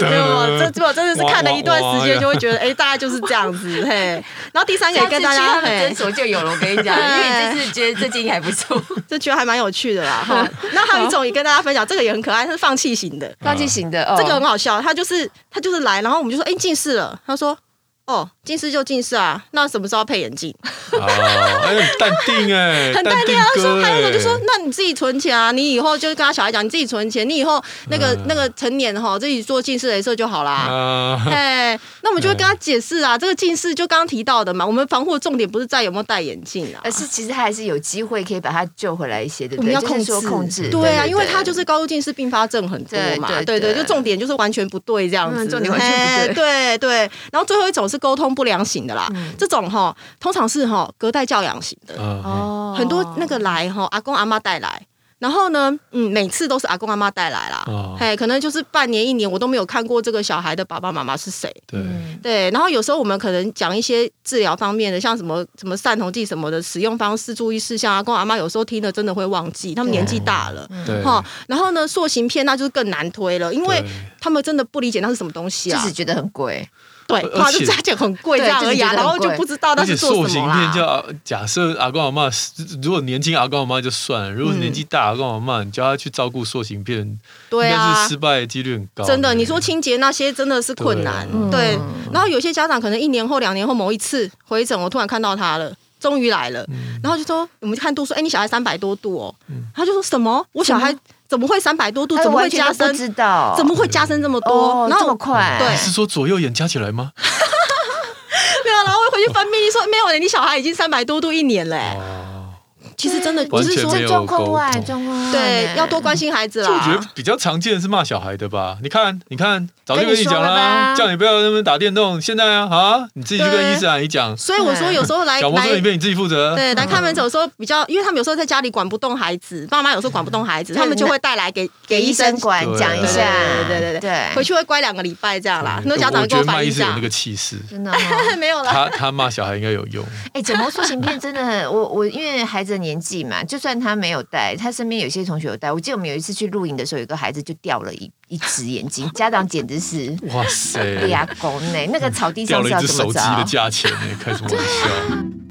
没有，这这真的是看了一段时间就会觉得哎，大概就是这样子嘿。然后第三个也跟大家诊所就。有了，我跟你讲，因为这次 觉得这经还不错，就觉得还蛮有趣的啦。哈，那还有一种也跟大家分享，这个也很可爱，它是放弃型的，放弃型的，这个很好笑。他就是他就是来，然后我们就说，哎，近视了。他说。哦，近视就近视啊，那什么时候配眼镜？哦，很淡定哎，很淡定啊。他说还有一种就说，那你自己存钱啊，你以后就跟他小孩讲，你自己存钱，你以后那个、嗯、那个成年哈，自己做近视雷射就好啦。哎、嗯，那我们就会跟他解释啊，这个近视就刚刚提到的嘛，我们防护重点不是在有没有戴眼镜啊，而是其实他还是有机会可以把他救回来一些的。我们要控制控制，对啊，因为他就是高度近视并发症很多嘛，对对，对，就重点就是完全不对这样子，嗯、重点完全不对，对对。然后最后一种是沟通不良型的啦，嗯、这种哈通常是哈隔代教养型的。哦，很多那个来哈阿公阿妈带来，然后呢，嗯，每次都是阿公阿妈带来啦，哦、嘿，可能就是半年一年我都没有看过这个小孩的爸爸妈妈是谁，对。对，然后有时候我们可能讲一些治疗方面的，像什么什么散瞳剂什么的使用方式、注意事项，阿公阿妈有时候听了真的会忘记，他们年纪大了，对，哈，然后呢，塑形片那就是更难推了，因为他们真的不理解那是什么东西啊，就是觉得很贵。对，他就加减很贵这样而已，然后就不知道那是做什么啦。塑形片叫假设阿公阿妈，如果年轻阿公阿妈就算了，如果年纪大阿公阿妈，你叫他去照顾塑形片，对啊，是失败的几率很高。真的，你说清洁那些真的是困难。对，然后有些家长可能一年后、两年后某一次回诊，我突然看到他了，终于来了，然后就说我们看度数，哎，你小孩三百多度哦，他就说什么？我小孩。怎么会三百多度？怎么会加深？知道？怎么会加深这么多？然后这么快？对，是说左右眼加起来吗？没有，然后回去翻病历说没有，你小孩已经三百多度一年嘞。其实真的不是说状况外，状况对，要多关心孩子啦。我觉得比较常见的是骂小孩的吧？你看，你看，早就跟你讲啦，叫你不要那么打电动。现在啊，啊，你自己去跟医生阿姨讲。所以我说，有时候来小魔术里面你自己负责。对，来看门诊的时候比较，因为他们有时候在家里管不动孩子，爸妈有时候管不动孩子，他们就会带来给 给医生管讲一下。对对对对，回去会乖两个礼拜这样啦。很多家长跟我反映一下，有那个气势，真的没有了。他他骂小孩应该有用。哎，整模塑形片真的很，我我因为孩子。年纪嘛，就算他没有戴，他身边有些同学有戴。我记得我们有一次去露营的时候，有个孩子就掉了一一只眼睛，家长简直是哇塞，哎呀，公呢，那个草地上是要怎么掉了一只手机的价钱呢？开什么玩笑？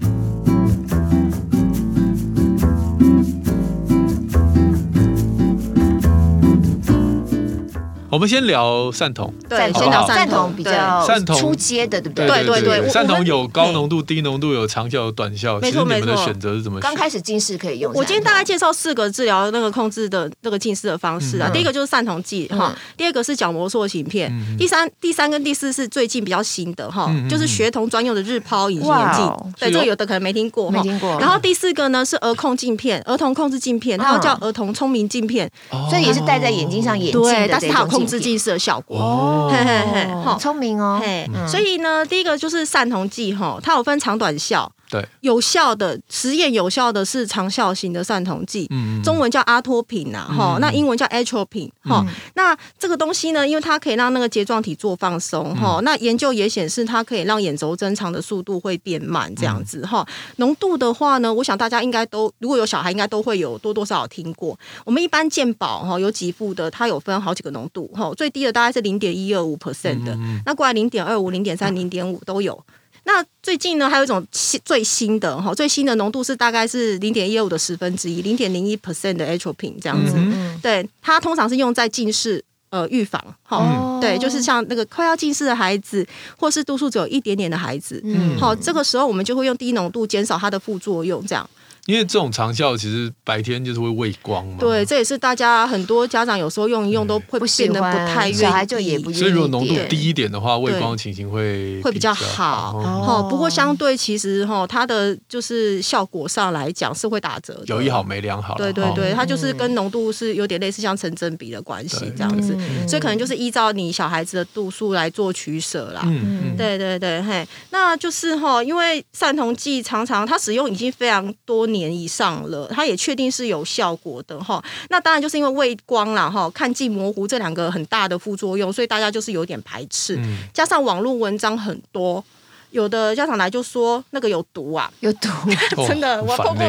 我们先聊散瞳，对，先聊散瞳比较散瞳初阶的，对不对？对对对，散瞳有高浓度、低浓度，有长效、有短效。没错没错，你们的选择是怎么？刚开始近视可以用。我今天大概介绍四个治疗那个控制的那个近视的方式啊。第一个就是散瞳剂哈，第二个是角膜塑形片，第三、第三跟第四是最近比较新的哈，就是学童专用的日抛隐形眼镜。对，这个有的可能没听过，没听过。然后第四个呢是儿控镜片，儿童控制镜片，它又叫儿童聪明镜片，所以也是戴在眼睛上眼镜，但是它有控制近视的效果。哦，嘿嘿嘿，好聪明哦，嘿，所以呢，第一个就是散瞳剂哈，它有分长短效。对，有效的实验有效的是长效型的散瞳剂，嗯，中文叫阿托品呐，哈，那英文叫 atropine，哈，那这个东西呢，因为它可以让那个睫状体做放松，哈，那研究也显示它可以让眼轴增长的速度会变慢，这样子，哈，浓度的话呢，我想大家应该都如果有小孩，应该都会有多多少少听过。我们一般健保哈有给付的，它有分好几个浓度，哈，最低的大概是零点一二五 percent 的，那过来零点二五、零点三、零点五都有。那最近呢，还有一种新最新的哈，最新的浓度是大概是零点一五的十分之一，零点零一 percent 的 atropine 这样子。嗯、对，它通常是用在近视呃预防哈，哦、对，就是像那个快要近视的孩子，或是度数只有一点点的孩子，嗯，好，这个时候我们就会用低浓度减少它的副作用，这样。因为这种长效其实白天就是会畏光嘛，对，这也是大家很多家长有时候用一用都会变得不太愿意，小孩就也不愿意。所以如果浓度低一点的话，畏光情形会会比较好。哦，不过相对其实哈，它的就是效果上来讲是会打折的，有一好没两好。对对对，它就是跟浓度是有点类似像成正比的关系这样子，所以可能就是依照你小孩子的度数来做取舍啦。嗯，对对对，嘿，那就是哈，因为散瞳剂常常它使用已经非常多年以上了，它也确定是有效果的哈。那当然就是因为畏光啦哈，看近模糊这两个很大的副作用，所以大家就是有点排斥。嗯、加上网络文章很多，有的家长来就说那个有毒啊，有毒，真的，哦、我碰过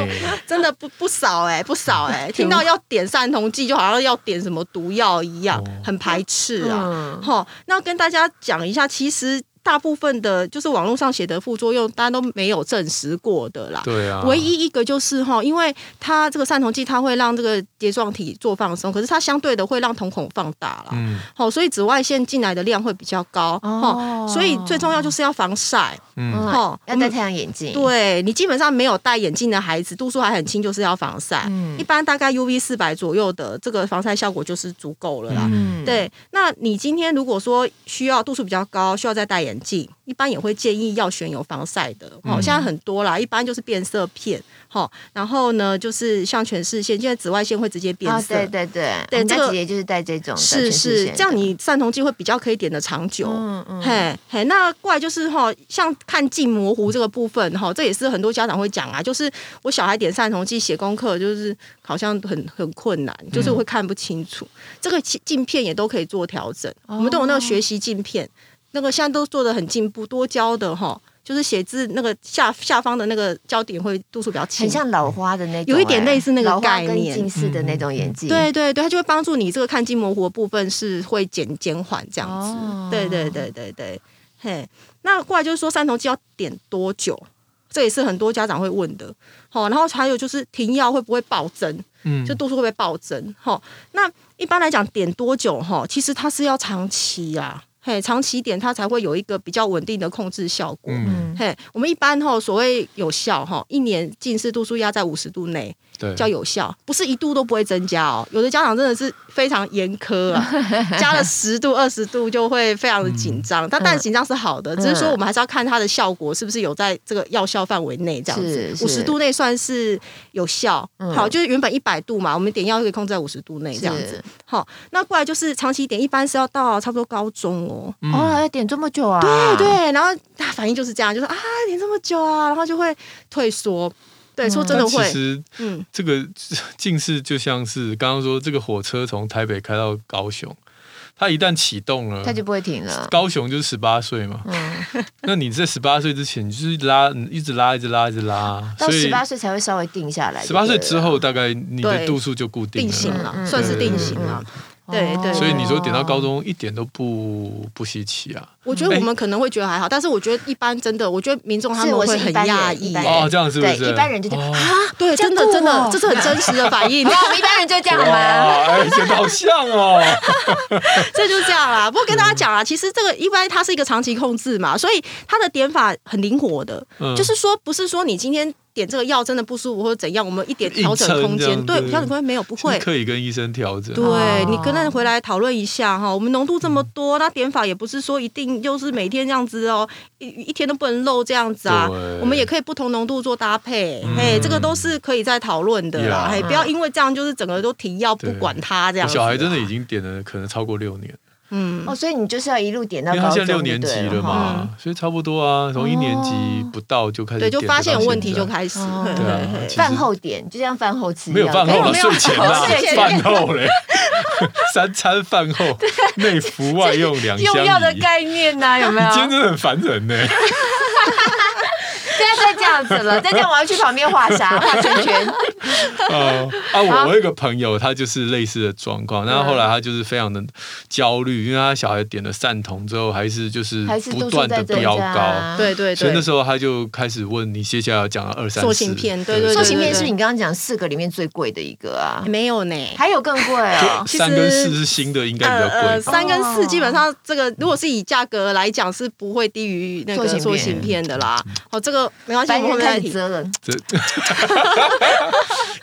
真的不不少哎、欸，不少哎、欸，听到要点散瞳剂，就好像要点什么毒药一样，很排斥啊。哈、嗯，那跟大家讲一下，其实。大部分的，就是网络上写的副作用，大家都没有证实过的啦。对啊。唯一一个就是哈，因为它这个散瞳剂，它会让这个睫状体做放松，可是它相对的会让瞳孔放大了。嗯。好，所以紫外线进来的量会比较高。哦。所以最重要就是要防晒。嗯。好，要戴太阳眼镜。对，你基本上没有戴眼镜的孩子，度数还很轻，就是要防晒。嗯。一般大概 UV 四百左右的这个防晒效果就是足够了啦。嗯。对，那你今天如果说需要度数比较高，需要再戴眼镜。眼镜一般也会建议要选有防晒的，好，现在很多啦，一般就是变色片，好，然后呢就是像全视线，现在紫外线会直接变色，对对对，对，这个也就是戴这种，是是，这样你散瞳剂会比较可以点的长久，嗯。嗯，嘿嘿，那过来就是哈，像看近模糊这个部分哈，这也是很多家长会讲啊，就是我小孩点散瞳剂写功课，就是好像很很困难，就是会看不清楚，这个镜片也都可以做调整，我们都有那个学习镜片。那个现在都做的很进步，多焦的哈，就是写字那个下下方的那个焦点会度数比较轻，很像老花的那种，有一点类似那个概念，近视的那种眼镜。对对对，它就会帮助你这个看近模糊的部分是会减减缓这样子。哦、对对对对对，嘿，那过来就是说三头肌要点多久？这也是很多家长会问的。好，然后还有就是停药会不会暴增？嗯，就度数会不会暴增？好，那一般来讲点多久？哈，其实它是要长期啊。嘿，长期点它才会有一个比较稳定的控制效果。嗯，嘿，我们一般吼所谓有效哈，一年近视度数压在五十度内。对叫有效，不是一度都不会增加哦。有的家长真的是非常严苛啊，加了十度、二十度就会非常的紧张。但但紧张是好的，只是说我们还是要看它的效果是不是有在这个药效范围内这样子。五十度内算是有效，好，就是原本一百度嘛，我们点药可以控制在五十度内这样子。好，那过来就是长期点，一般是要到差不多高中哦。哦，要点这么久啊？对对，然后他反应就是这样，就是啊，点这么久啊，然后就会退缩。对，说真的会。其实，嗯，这个 近视就像是刚刚说，这个火车从台北开到高雄，它一旦启动了，它就不会停了。高雄就是十八岁嘛，嗯，那你在十八岁之前，你就是拉，一直拉，一直拉，一直拉，到十八岁才会稍微定下来。十八岁之后，大概你的度数就固定了，定型了，算是定型了。对对，所以你说点到高中一点都不不稀奇啊。我觉得我们可能会觉得还好，但是我觉得一般真的，我觉得民众他们会很讶异哦，这样是不是？一般人就这样啊，对，真的真的，这是很真实的反应。我 们一般人就这样吗？哎，觉得好像哦，这就这样啦。不过跟大家讲啊，其实这个一般它是一个长期控制嘛，所以它的点法很灵活的，就是说不是说你今天。点这个药真的不舒服或者怎样，我们一点调整空间，对，调整空间没有不会，可以跟医生调整。对，你跟他回来讨论一下哈，我们浓度这么多，那点法也不是说一定又是每天这样子哦，一一天都不能漏这样子啊。我们也可以不同浓度做搭配，嘿，这个都是可以再讨论的啦。嘿，不要因为这样就是整个都停药不管它这样。小孩真的已经点了可能超过六年。嗯哦，所以你就是要一路点到高中，因为他现在六年级了嘛，所以差不多啊，从一年级不到就开始，对，就发现有问题就开始，对啊，饭后点，就像饭后吃，没有饭后了，睡前啦，饭后嘞，三餐饭后内服外用两相宜，用药的概念呐，有没有？你今天真的很烦人呢。现在这样子了，再这样我要去旁边画啥？画圈圈。呃啊，我我有一个朋友，他就是类似的状况，然后后来他就是非常的焦虑，因为他小孩点了散瞳之后，还是就是不断的飙高，对对对，所以那时候他就开始问你接下来要讲的二三四塑形片，对对，塑形片是你刚刚讲四个里面最贵的一个啊？没有呢，还有更贵啊。三跟四是新的，应该比较贵。三跟四基本上这个如果是以价格来讲，是不会低于那个塑形片的啦。哦，这个。没关系，我们开始折了。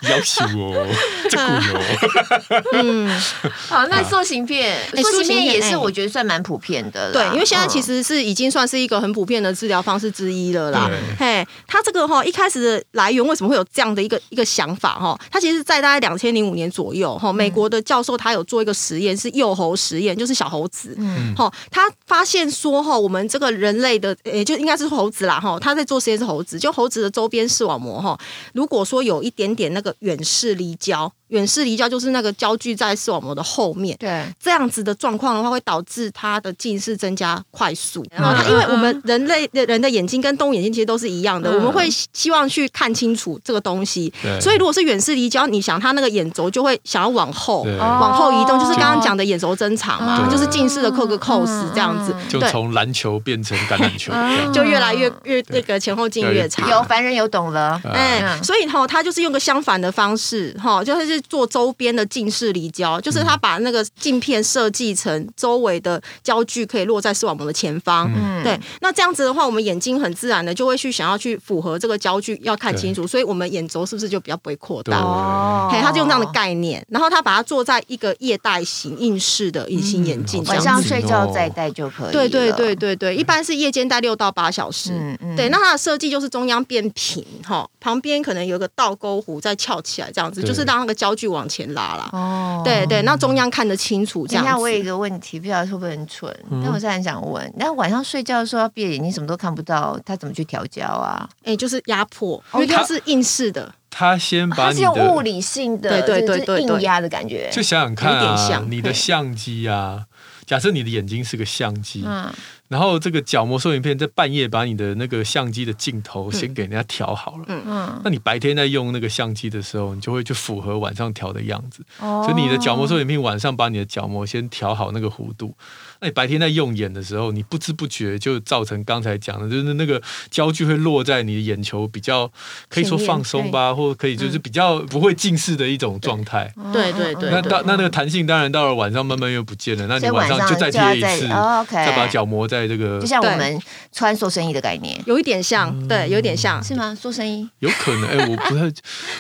这要求哦，这股哦。嗯，好，那塑形片，塑形片也是我觉得算蛮普遍的。对，因为现在其实是已经算是一个很普遍的治疗方式之一了啦。嘿，他这个哈一开始的来源为什么会有这样的一个一个想法哈？他其实，在大概两千零五年左右哈，美国的教授他有做一个实验，是幼猴实验，就是小猴子。嗯。哈，他发现说哈，我们这个人类的，也就应该是猴子啦哈，他在做实验是猴子。就猴子的周边视网膜哈，如果说有一点点那个远视离焦。远视离焦就是那个焦距在视网膜的后面，对，这样子的状况的话，会导致它的近视增加快速。然后它，因为我们人类的人的眼睛跟动物眼睛其实都是一样的，我们会希望去看清楚这个东西。所以如果是远视离焦，你想它那个眼轴就会想要往后，往后移动，就是刚刚讲的眼轴增长嘛，就是近视的扣个扣死这样子。就从篮球变成橄榄球，就越来越越那个前后径越长。有凡人有懂了，哎，所以哈，他就是用个相反的方式哈，就是。做周边的近视离焦，就是他把那个镜片设计成周围的焦距可以落在视网膜的前方。嗯，对。那这样子的话，我们眼睛很自然的就会去想要去符合这个焦距，要看清楚，所以我们眼轴是不是就比较不会扩大？哦，他就用这样的概念，然后他把它做在一个液态型硬式的隐形眼镜，晚上睡觉再戴就可以。对对对对对，一般是夜间戴六到八小时。嗯嗯。对，那它的设计就是中央变平，哈，旁边可能有个倒钩弧再翘起来，这样子就是让那个焦距往前拉了哦，对对，那中央看得清楚。这样，那我有一个问题，不知道会不会很蠢，但我现在很想问：那晚上睡觉的时候要闭着眼睛，什么都看不到，他怎么去调焦啊？哎，就是压迫，因为它是硬式的。他先把你的物理性的，对对对，硬压的感觉。就想想看啊，你的相机啊，假设你的眼睛是个相机，嗯。然后这个角膜收影片在半夜把你的那个相机的镜头先给人家调好了，嗯。嗯，那你白天在用那个相机的时候，你就会去符合晚上调的样子，哦，所以你的角膜收影片晚上把你的角膜先调好那个弧度，那你白天在用眼的时候，你不知不觉就造成刚才讲的，就是那个焦距会落在你的眼球比较可以说放松吧，或可以就是比较不会近视的一种状态，对对对，那到那那个弹性当然到了晚上慢慢又不见了，那你晚上就再贴一次，再把角膜。在这个，就像我们穿塑身衣的概念，有一点像，对，有点像，是吗？塑身衣有可能，哎，我不太，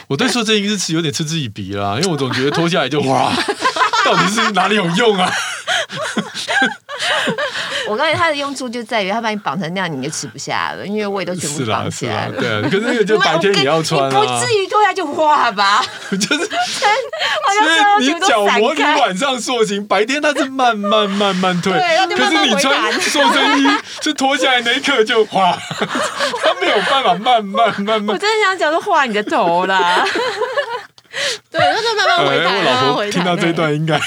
我对塑身衣是持有点嗤之以鼻啦，因为我总觉得脱下来就哇，到底是哪里有用啊？我刚才它的用处就在于，它把你绑成那样，你就吃不下了，因为胃都全部绑起来了。对啊，可是那个就 白天也要穿啊，不至于脱下就化吧？就是，所以你角膜你晚上塑形，白天它是慢慢慢慢退，可是你穿塑身衣是脱下来那一刻就化，它没有办法慢慢慢慢。我真的想讲说化你的头啦。对，我老婆听到这段应该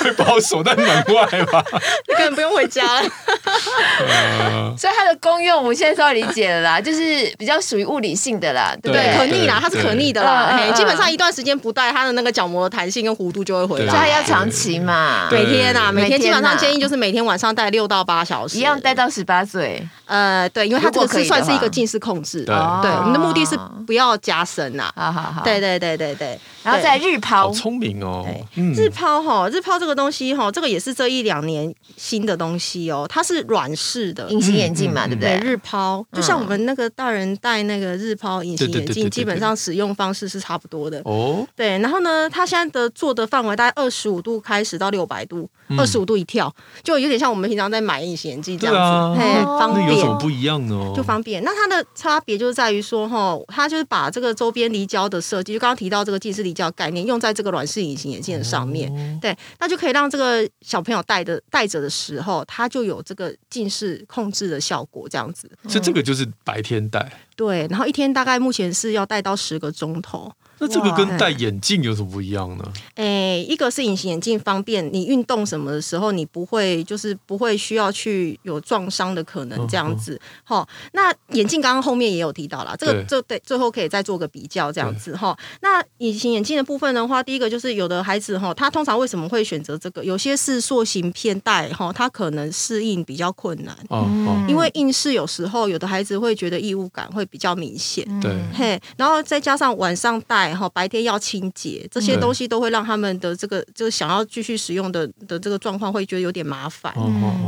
会把我锁在门外吧？你可能不用回家了。所以它的功用，我现在稍微理解了啦，就是比较属于物理性的啦，对不对？可逆啦，它是可逆的啦。基本上一段时间不戴，它的那个角膜的弹性跟弧度就会回来。所以它要长期嘛，每天啊，每天基本上建议就是每天晚上戴六到八小时，一样戴到十八岁。呃，对，因为它这个是算是一个近视控制。对，我们的目的是不要加深呐。好好好。对对对对对。然后在日抛，好聪明哦。日抛哈，日抛这个东西哈，这个也是这一两年新的东西哦。它是软式的隐形眼镜嘛，对不对？日抛就像我们那个大人戴那个日抛隐形眼镜，基本上使用方式是差不多的。哦。对，然后呢，它现在的做的范围大概二十五度开始到六百度，二十五度一跳，就有点像我们平常在买隐形眼镜这样子，嘿，方便。有什么不一样呢？就方便。那它的差别就是在于说哈，它就是把这个周边离焦的设计，就刚刚提到这个近视离焦概念，用在这个软式隐形眼镜的上面。对，那就可以让这个小朋友戴的戴着的时候，它就有这个近视控制的效果，这样子。所以这个就是白天戴。对，然后一天大概目前是要戴到十个钟头。那这个跟戴眼镜有什么不一样呢？诶，一个是隐形眼镜方便，你运动什么的时候，你不会就是不会需要去有撞伤的可能这样子。好、哦，那眼镜刚刚后面也有提到啦，这个就对，最后可以再做个比较这样子哈、哦。那隐形眼镜的部分的话，第一个就是有的孩子哈，他通常为什么会选择这个？有些是塑形片戴哈，他可能适应比较困难。哦，哦因为近视有时候有的孩子会觉得异物感会比较明显。对，嘿，然后再加上晚上戴。然后白天要清洁，这些东西都会让他们的这个就是想要继续使用的的这个状况会觉得有点麻烦。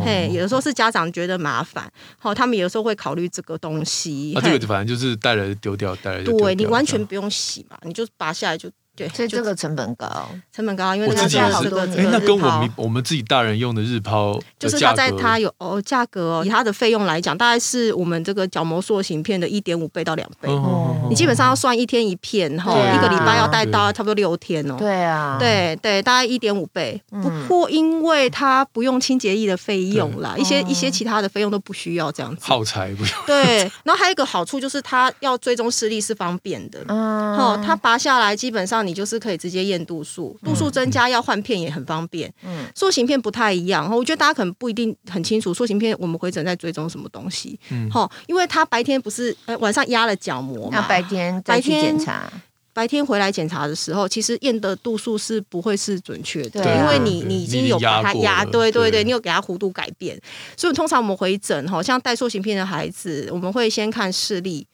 嘿，有的时候是家长觉得麻烦，好，他们有的时候会考虑这个东西。啊，这个反正就是带了丢掉，带了对，你完全不用洗嘛，你就拔下来就。对，所以这个成本高，成本高，因为我自己也是。哎，那跟我们我们自己大人用的日抛，就是它在它有哦价格哦，以它的费用来讲，大概是我们这个角膜塑形片的一点五倍到两倍。哦，你基本上要算一天一片哈，一个礼拜要戴到差不多六天哦。对啊，对对，大概一点五倍。不过因为它不用清洁液的费用啦，一些一些其他的费用都不需要这样子。耗材不用。对，然后还有一个好处就是它要追踪视力是方便的。嗯，好，它拔下来基本上。你就是可以直接验度数，度数增加要换片也很方便。嗯，塑形片不太一样，我觉得大家可能不一定很清楚塑形片我们回诊在追踪什么东西。嗯，好，因为他白天不是呃晚上压了角膜嘛，白天白天检查，白天回来检查的时候，其实验的度数是不会是准确的，因为你你已经有把它压，对对对，你有给他弧度改变，所以通常我们回诊哈，像戴塑形片的孩子，我们会先看视力。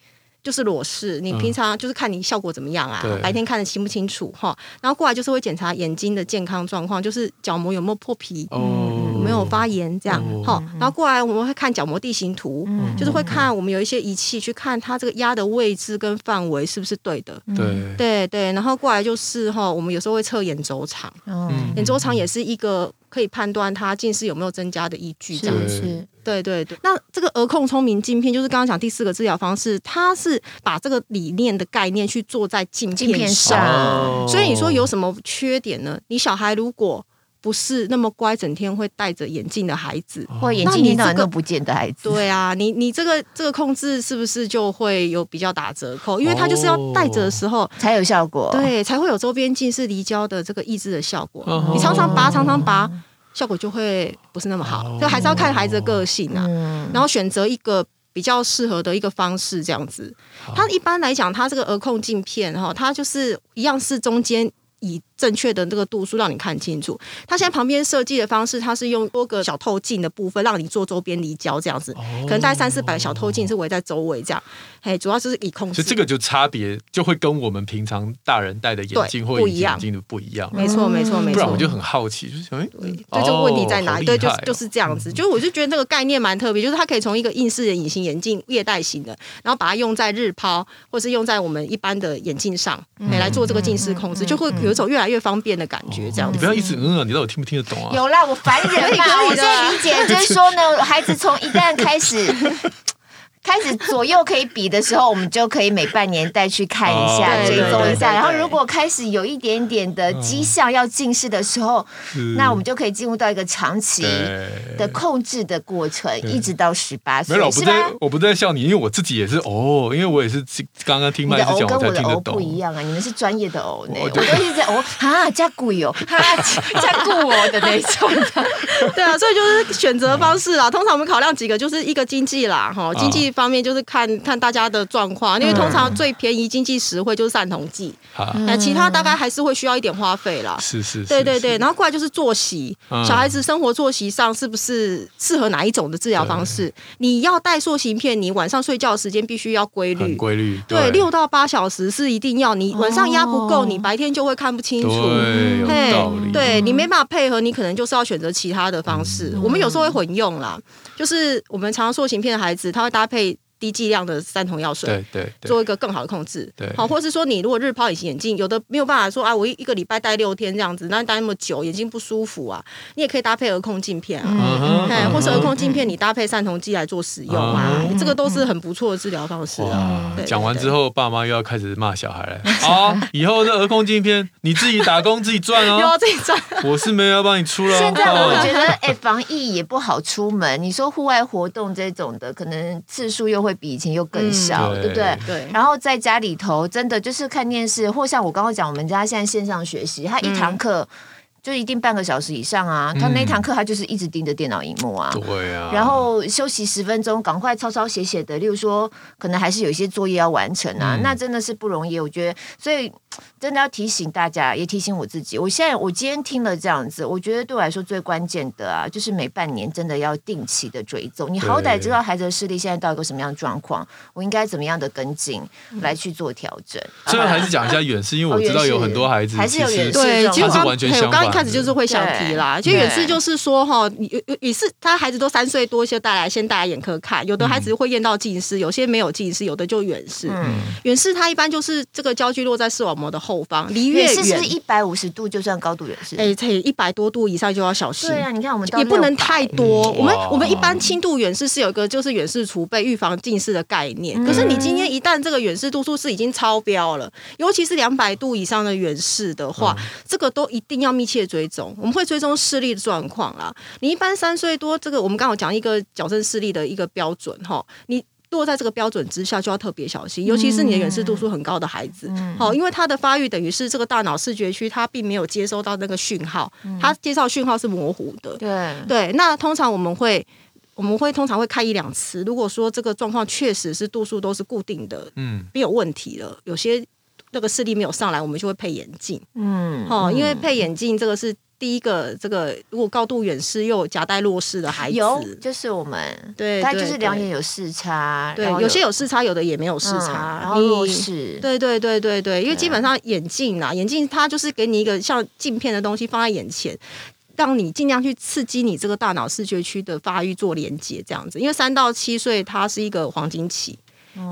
就是裸视，你平常就是看你效果怎么样啊？嗯、白天看得清不清楚哈？然后过来就是会检查眼睛的健康状况，就是角膜有没有破皮，没有发炎这样好？哦、然后过来我们会看角膜地形图，嗯、就是会看我们有一些仪器去看它这个压的位置跟范围是不是对的。对对对，然后过来就是哈，我们有时候会测眼轴长，嗯、眼轴长也是一个。可以判断它近视有没有增加的依据，这样子。对对对。那这个额控聪明镜片，就是刚刚讲第四个治疗方式，它是把这个理念的概念去做在镜片上。所以你说有什么缺点呢？你小孩如果不是那么乖，整天会戴着眼镜的孩子，或眼睛一点都不见的孩子，对啊，你你这个这个控制是不是就会有比较打折扣？因为它就是要戴着的时候才有效果，对，才会有周边近视离焦的这个抑制的效果。你常常拔，常常拔。效果就会不是那么好，就还是要看孩子的个性啊，然后选择一个比较适合的一个方式这样子。它一般来讲，它这个额控镜片哈，它就是一样是中间。以正确的这个度数让你看清楚。它现在旁边设计的方式，它是用多个小透镜的部分让你做周边离焦这样子，可能大概三四百个小透镜是围在周围这样。嘿，主要就是以控制。所以这个就差别就会跟我们平常大人戴的眼镜或隐形眼镜的不一样。没错，没错，没错。不然我就很好奇，就是哎，对，这个问题在哪里？对，就是就是这样子。就我就觉得这个概念蛮特别，就是它可以从一个硬式的隐形眼镜液态型的，然后把它用在日抛，或是用在我们一般的眼镜上，来做这个近视控制，就会有一种越来越。越方便的感觉，这样子。你不要一直嗯啊，你到底听不听得懂啊？有啦，我烦人嘛。我现在理解就是说呢，孩子从一旦开始。开始左右可以比的时候，我们就可以每半年带去看一下，追踪一下。然后如果开始有一点点的迹象要近视的时候，那我们就可以进入到一个长期的控制的过程，一直到十八岁。没有，我不在，我不在笑你，因为我自己也是哦，因为我也是刚刚听麦子讲，我才听得懂。不一样啊，你们是专业的哦，我都一直在哦啊加贵哦，哈 加固哦的那种。对啊，所以就是选择方式啊。通常我们考量几个，就是一个经济啦，哈，经济方面就是看看大家的状况，因为通常最便宜、经济实惠就是散瞳剂，那其他大概还是会需要一点花费啦。是是，对对对。然后过来就是作息，小孩子生活作息上是不是适合哪一种的治疗方式？你要戴塑形片，你晚上睡觉时间必须要规律，规律。对，六到八小时是一定要，你晚上压不够，你白天就会看不清楚。对，有道理。对，你没办法配合，你可能就是要选择其他的方式。我们有时候会混用啦，就是我们常常塑形片的孩子，他会搭配。低剂量的三瞳药水，对对，做一个更好的控制，对，好，或是说你如果日抛隐形眼镜，有的没有办法说啊，我一一个礼拜戴六天这样子，那你戴那么久，眼睛不舒服啊，你也可以搭配儿控镜片啊，哎，或是儿控镜片，你搭配散瞳剂来做使用啊，这个都是很不错的治疗方式啊。讲完之后，爸妈又要开始骂小孩了，好，以后这儿控镜片你自己打工自己赚哦，又要自己赚，我是没有要帮你出了。现在我 觉得，哎，防疫也不好出门，你说户外活动这种的，可能次数又会比以前又更。少、嗯、对不对？对。然后在家里头，真的就是看电视，或像我刚刚讲，我们家现在线上学习，他一堂课就一定半个小时以上啊。嗯、他那堂课他就是一直盯着电脑荧幕啊。对啊。然后休息十分钟，赶快抄抄写写的。例如说，可能还是有一些作业要完成啊，嗯、那真的是不容易。我觉得，所以。真的要提醒大家，也提醒我自己。我现在我今天听了这样子，我觉得对我来说最关键的啊，就是每半年真的要定期的追踪。你好歹知道孩子的视力现在到一个什么样的状况，我应该怎么样的跟进来去做调整。最后还是讲一下远视，因为我知道有很多孩子还是有远视，对，其实我完全相反。我刚一开始就是会想提啦，其实远视就是说哈，有有也是他孩子都三岁多就带来先带来眼科看，有的孩子会验到近视，有些没有近视，有的就远视。远视它一般就是这个焦距落在视网膜的后方。离越远是一百五十度就算高度远视，哎，这一百多度以上就要小心。对啊，你看我们也不能太多。我们我们一般轻度远视是有一个就是远视储备预防近视的概念。可是你今天一旦这个远视度数是已经超标了，尤其是两百度以上的远视的话，这个都一定要密切追踪。我们会追踪视力的状况啦。你一般三岁多，这个我们刚好讲一个矫正视力的一个标准哈，你。落在这个标准之下，就要特别小心，尤其是你的远视度数很高的孩子，好、嗯，因为他的发育等于是这个大脑视觉区，他并没有接收到那个讯号，他接受讯号是模糊的。对。对，那通常我们会我们会通常会看一两次，如果说这个状况确实是度数都是固定的，嗯，没有问题了，有些那个视力没有上来，我们就会配眼镜，嗯，好，因为配眼镜这个是。第一个，这个如果高度远视又夹带弱视的孩子，有就是我们。对，他就是两眼有视差，对，有些有视差，有的也没有视差，然后弱视，对对对对对，因为基本上眼镜啊，眼镜它就是给你一个像镜片的东西放在眼前，让你尽量去刺激你这个大脑视觉区的发育做连接，这样子，因为三到七岁它是一个黄金期，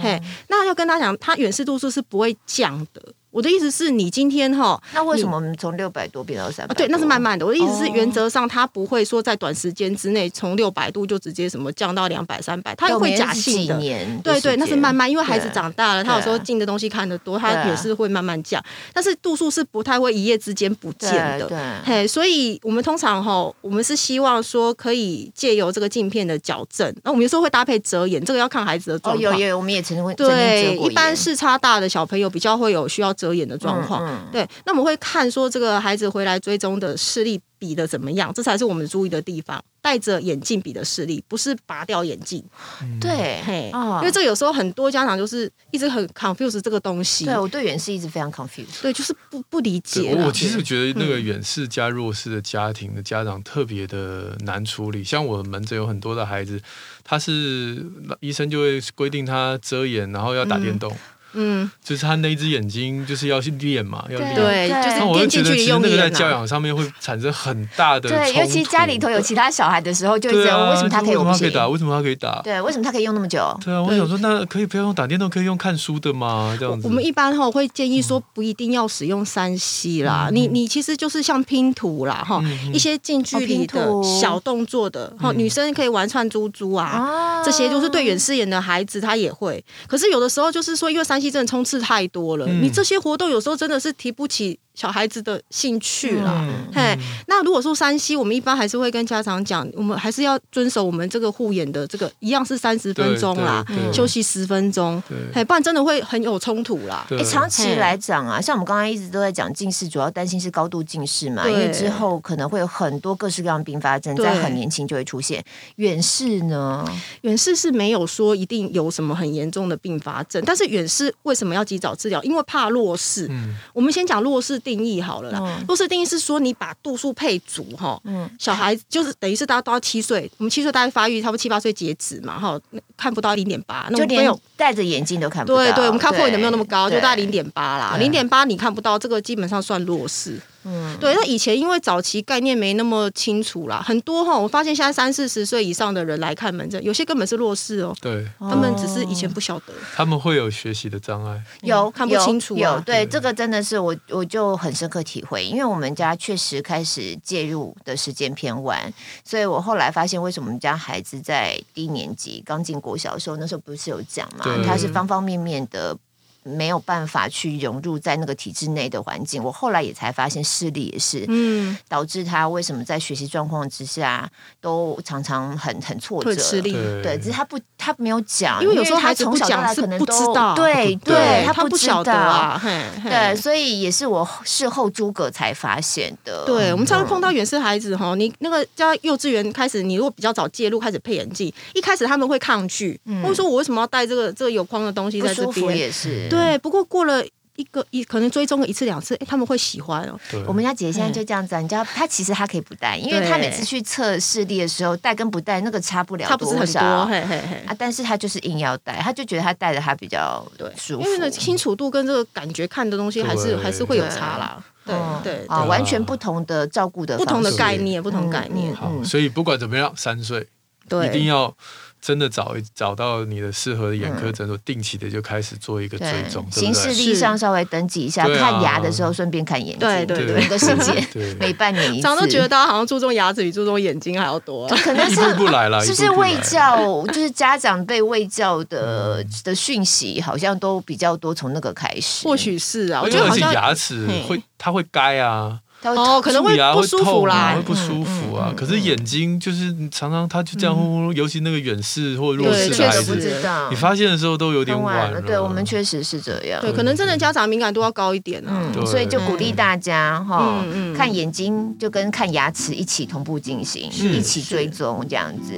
嘿，那要跟他讲，他远视度数是不会降的。我的意思是你今天哈，那为什么我们从六百多变到三百？对，那是慢慢的。我的意思是，原则上它不会说在短时间之内从六百度就直接什么降到两百、三百，它会假性的。对对，那是慢慢，因为孩子长大了，他有时候进的东西看得多，他也是会慢慢降。但是度数是不太会一夜之间不见的。对，嘿，所以我们通常哈，我们是希望说可以借由这个镜片的矫正，那我们有时候会搭配遮眼，这个要看孩子的状况。有有，我们也曾经会对，一般视差大的小朋友比较会有需要遮掩的状况。嗯嗯、对，那我们会看说这个孩子回来追踪的视力比的怎么样，这才是我们注意的地方。戴着眼镜比的视力，不是拔掉眼镜。嗯、对，嘿，哦、因为这有时候很多家长就是一直很 confuse 这个东西。对，我对远视一直非常 confuse。对，就是不不理解。我其实觉得那个远视加弱视的家庭的家长特别的难处理。像我门诊有很多的孩子，他是医生就会规定他遮眼，然后要打电动。嗯嗯，就是他那一只眼睛就是要去练嘛，要练。对，就是我就觉得其实那个在教养上面会产生很大的对，尤其家里头有其他小孩的时候，就会觉得为什么他可以，为什么他可以打？为什么他可以打？对，为什么他可以用那么久？对啊，我想说，那可以不要用打电动，可以用看书的吗？这样子。我们一般哈会建议说，不一定要使用三 C 啦，你你其实就是像拼图啦哈，一些近距离的小动作的哈，女生可以玩串珠珠啊，这些就是对远视眼的孩子他也会。可是有的时候就是说，因为三真的充斥太多了，你这些活动有时候真的是提不起。小孩子的兴趣了，嗯、嘿，那如果说山西我们一般还是会跟家长讲，我们还是要遵守我们这个护眼的这个一样是三十分钟啦，休息十分钟，嘿，不然真的会很有冲突啦。哎，长期来讲啊，像我们刚刚一直都在讲近视，主要担心是高度近视嘛，因为之后可能会有很多各式各样并发症，在很年轻就会出现。远视呢，远视是没有说一定有什么很严重的并发症，但是远视为什么要及早治疗？因为怕弱视。嗯，我们先讲弱视。定义好了啦，弱视定义是说你把度数配足哈，嗯，小孩就是等于是大家都要七岁，我们七岁大概发育差不多七八岁截止嘛哈，看不到零点八，那没有戴着眼镜都看不到。对对，我们看破眼的没有那么高，就大概零点八。啦，零点八你看不到，这个基本上算弱视。嗯，对，那以前因为早期概念没那么清楚啦，很多哈，我发现现在三四十岁以上的人来看门诊，有些根本是弱势哦。对，他们只是以前不晓得。他们会有学习的障碍，有看不清楚。有对这个真的是我我就很深刻体会，因为我们家确实开始介入的时间偏晚，所以我后来发现为什么我们家孩子在低年级刚进国小的时候，那时候不是有讲嘛，他是方方面面的。没有办法去融入在那个体制内的环境，我后来也才发现视力也是，嗯，导致他为什么在学习状况之下都常常很很挫折，视力。对，只是他不他没有讲，因为有时候孩子不讲是不知道，对对，他不晓得啊，对，所以也是我事后诸葛才发现的。对，我们常常碰到远视孩子哈，你那个叫幼稚园开始，你如果比较早介入，开始配眼镜，一开始他们会抗拒，或者说我为什么要戴这个这个有框的东西在这边？也是。对，不过过了一个一可能追踪个一次两次，哎，他们会喜欢哦。对我们家姐姐现在就这样子，你知道，她其实她可以不戴，因为她每次去测视力的时候，戴跟不戴那个差不了多少，不是很多嘿嘿嘿啊，但是她就是硬要戴，她就觉得她戴着她比较对舒服，因为那清楚度跟这个感觉看的东西还是还是会有差啦。对对啊，完全不同的照顾的不同的概念，不同概念。好，所以不管怎么样，三岁一定要。真的找找到你的适合的眼科诊所，定期的就开始做一个追踪，行事历上稍微登记一下，看牙的时候顺便看眼睛，对对对，一个时间，每半年一次。常常都觉得大家好像注重牙齿比注重眼睛还要多，可能 是不来了，就是卫教，就是家长被卫教的的讯息好像都比较多，从那个开始。或许是啊，我觉得好像牙齿会，它会该啊。哦，可能会不舒服啦，会不舒服啊。可是眼睛就是常常它就这样，尤其那个远视或弱视的孩子，你发现的时候都有点晚了。对，我们确实是这样。对，可能真的家长敏感度要高一点啊。所以就鼓励大家哈，看眼睛就跟看牙齿一起同步进行，一起追踪这样子。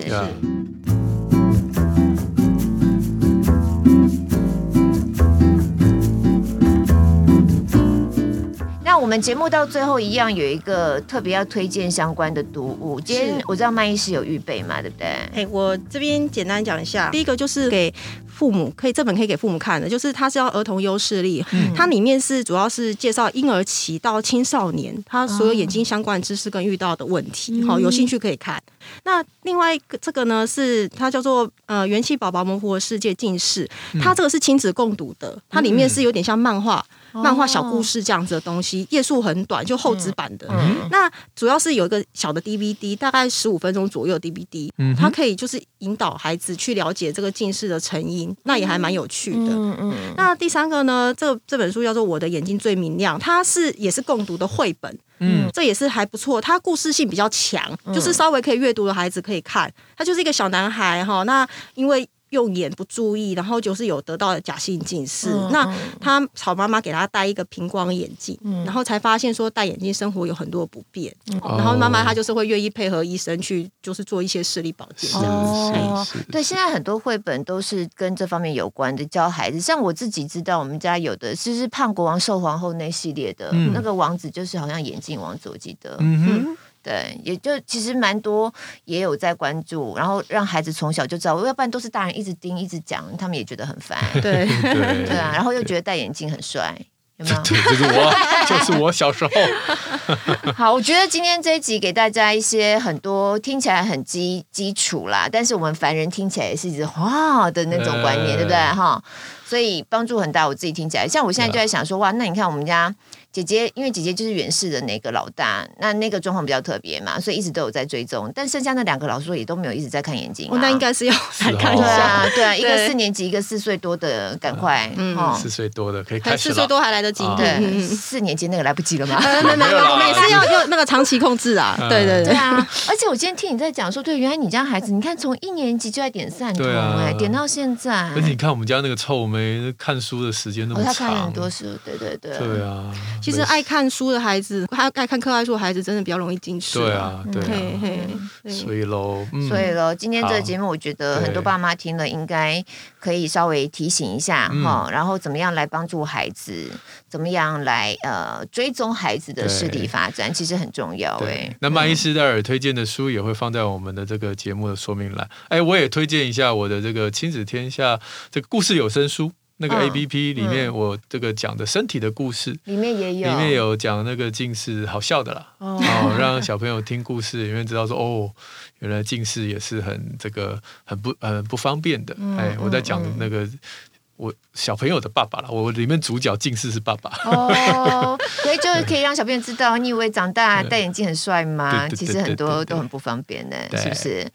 那我们节目到最后一样有一个特别要推荐相关的读物。今天我知道麦医师有预备嘛，对不对？哎，我这边简单讲一下。第一个就是给父母可以，这本可以给父母看的，就是它是要儿童优势力，嗯、它里面是主要是介绍婴儿期到青少年他所有眼睛相关知识跟遇到的问题。好、哦，有兴趣可以看。那另外一个这个呢是它叫做呃元气宝宝模糊的世界近视，它这个是亲子共读的，它里面是有点像漫画。漫画小故事这样子的东西，页数很短，就厚纸版的。嗯、那主要是有一个小的 DVD，大概十五分钟左右 DVD，嗯、它可以就是引导孩子去了解这个近视的成因，那也还蛮有趣的。嗯嗯、那第三个呢，这这本书叫做《我的眼睛最明亮》，它是也是共读的绘本，嗯，这也是还不错。它故事性比较强，就是稍微可以阅读的孩子可以看。它就是一个小男孩哈，那因为。用眼不注意，然后就是有得到假性近视。嗯、那他曹妈妈给他戴一个平光眼镜，嗯、然后才发现说戴眼镜生活有很多不便。嗯、然后妈妈她就是会愿意配合医生去，就是做一些视力保健这样子。哦，对，现在很多绘本都是跟这方面有关的，教孩子。像我自己知道，我们家有的是是胖国王瘦皇后那系列的，嗯、那个王子就是好像眼镜王子，我记得。嗯哼对，也就其实蛮多也有在关注，然后让孩子从小就知道，要不然都是大人一直盯一直讲，他们也觉得很烦。对 对啊，然后又觉得戴眼镜很帅。有没有？对，就是我，就是我小时候。好，我觉得今天这一集给大家一些很多听起来很基基础啦，但是我们凡人听起来也是一直哇的那种观念，对不对？哈，所以帮助很大。我自己听起来，像我现在就在想说，哇，那你看我们家。姐姐，因为姐姐就是远视的那个老大，那那个状况比较特别嘛，所以一直都有在追踪。但剩下那两个老师说也都没有一直在看眼睛，那应该是要来看一下。对啊，一个四年级，一个四岁多的，赶快，嗯，四岁多的可以开始。四岁多还来得及，对，四年级那个来不及了吗？没 有没有，我们也是要要那个长期控制啊。对对对啊！而且我今天听你在讲说，对，原来你家孩子，你看从一年级就在点散瞳，哎，点到现在。而且你看我们家那个臭妹，看书的时间那么长，他看很多书，对对对。对啊，其实爱看书。的孩子，他爱看课外书的孩子，真的比较容易近视。对啊，对啊，所以喽，所以喽，今天这个节目，我觉得很多爸妈听了应该可以稍微提醒一下哈，然后怎么样来帮助孩子，怎么样来呃追踪孩子的视力发展，其实很重要。哎，那麦医师戴尔推荐的书也会放在我们的这个节目的说明栏。哎，我也推荐一下我的这个亲子天下这个故事有声书。那个 A P P 里面，我这个讲的身体的故事，里面也有，里面有讲那个近视好笑的啦，哦，让小朋友听故事，因为知道说，哦，原来近视也是很这个很不很不方便的。哎，我在讲那个我小朋友的爸爸了，我里面主角近视是爸爸。哦，所以就是可以让小朋友知道，你以为长大 戴眼镜很帅吗？其实很多都很不方便的，是不是？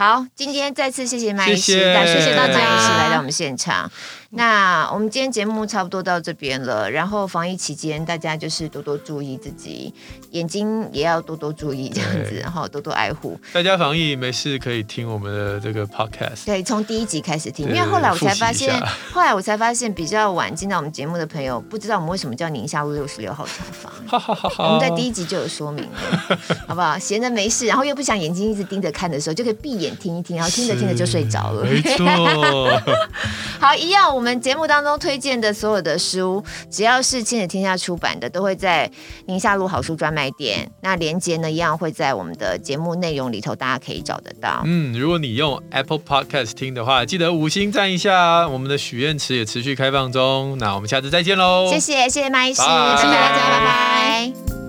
好，今天再次谢谢麦医师，谢谢大家麦医师来到我们现场。那我们今天节目差不多到这边了，然后防疫期间大家就是多多注意自己眼睛，也要多多注意这样子，然后多多爱护。大家防疫没事可以听我们的这个 podcast，对，从第一集开始听，因为后来我才发现，后来我才发现比较晚进到我们节目的朋友不知道我们为什么叫宁夏路六十六号厂房，我们在第一集就有说明了，好不好？闲着没事，然后又不想眼睛一直盯着看的时候，就可以闭眼听一听，然后听着听着就睡着了，没错。好，一样。我们节目当中推荐的所有的书，只要是亲子天下出版的，都会在宁夏路好书专卖店。那连接呢，一样会在我们的节目内容里头，大家可以找得到。嗯，如果你用 Apple Podcast 听的话，记得五星赞一下。我们的许愿池也持续开放中。那我们下次再见喽！谢谢，谢谢麦医师，谢谢大家，拜拜。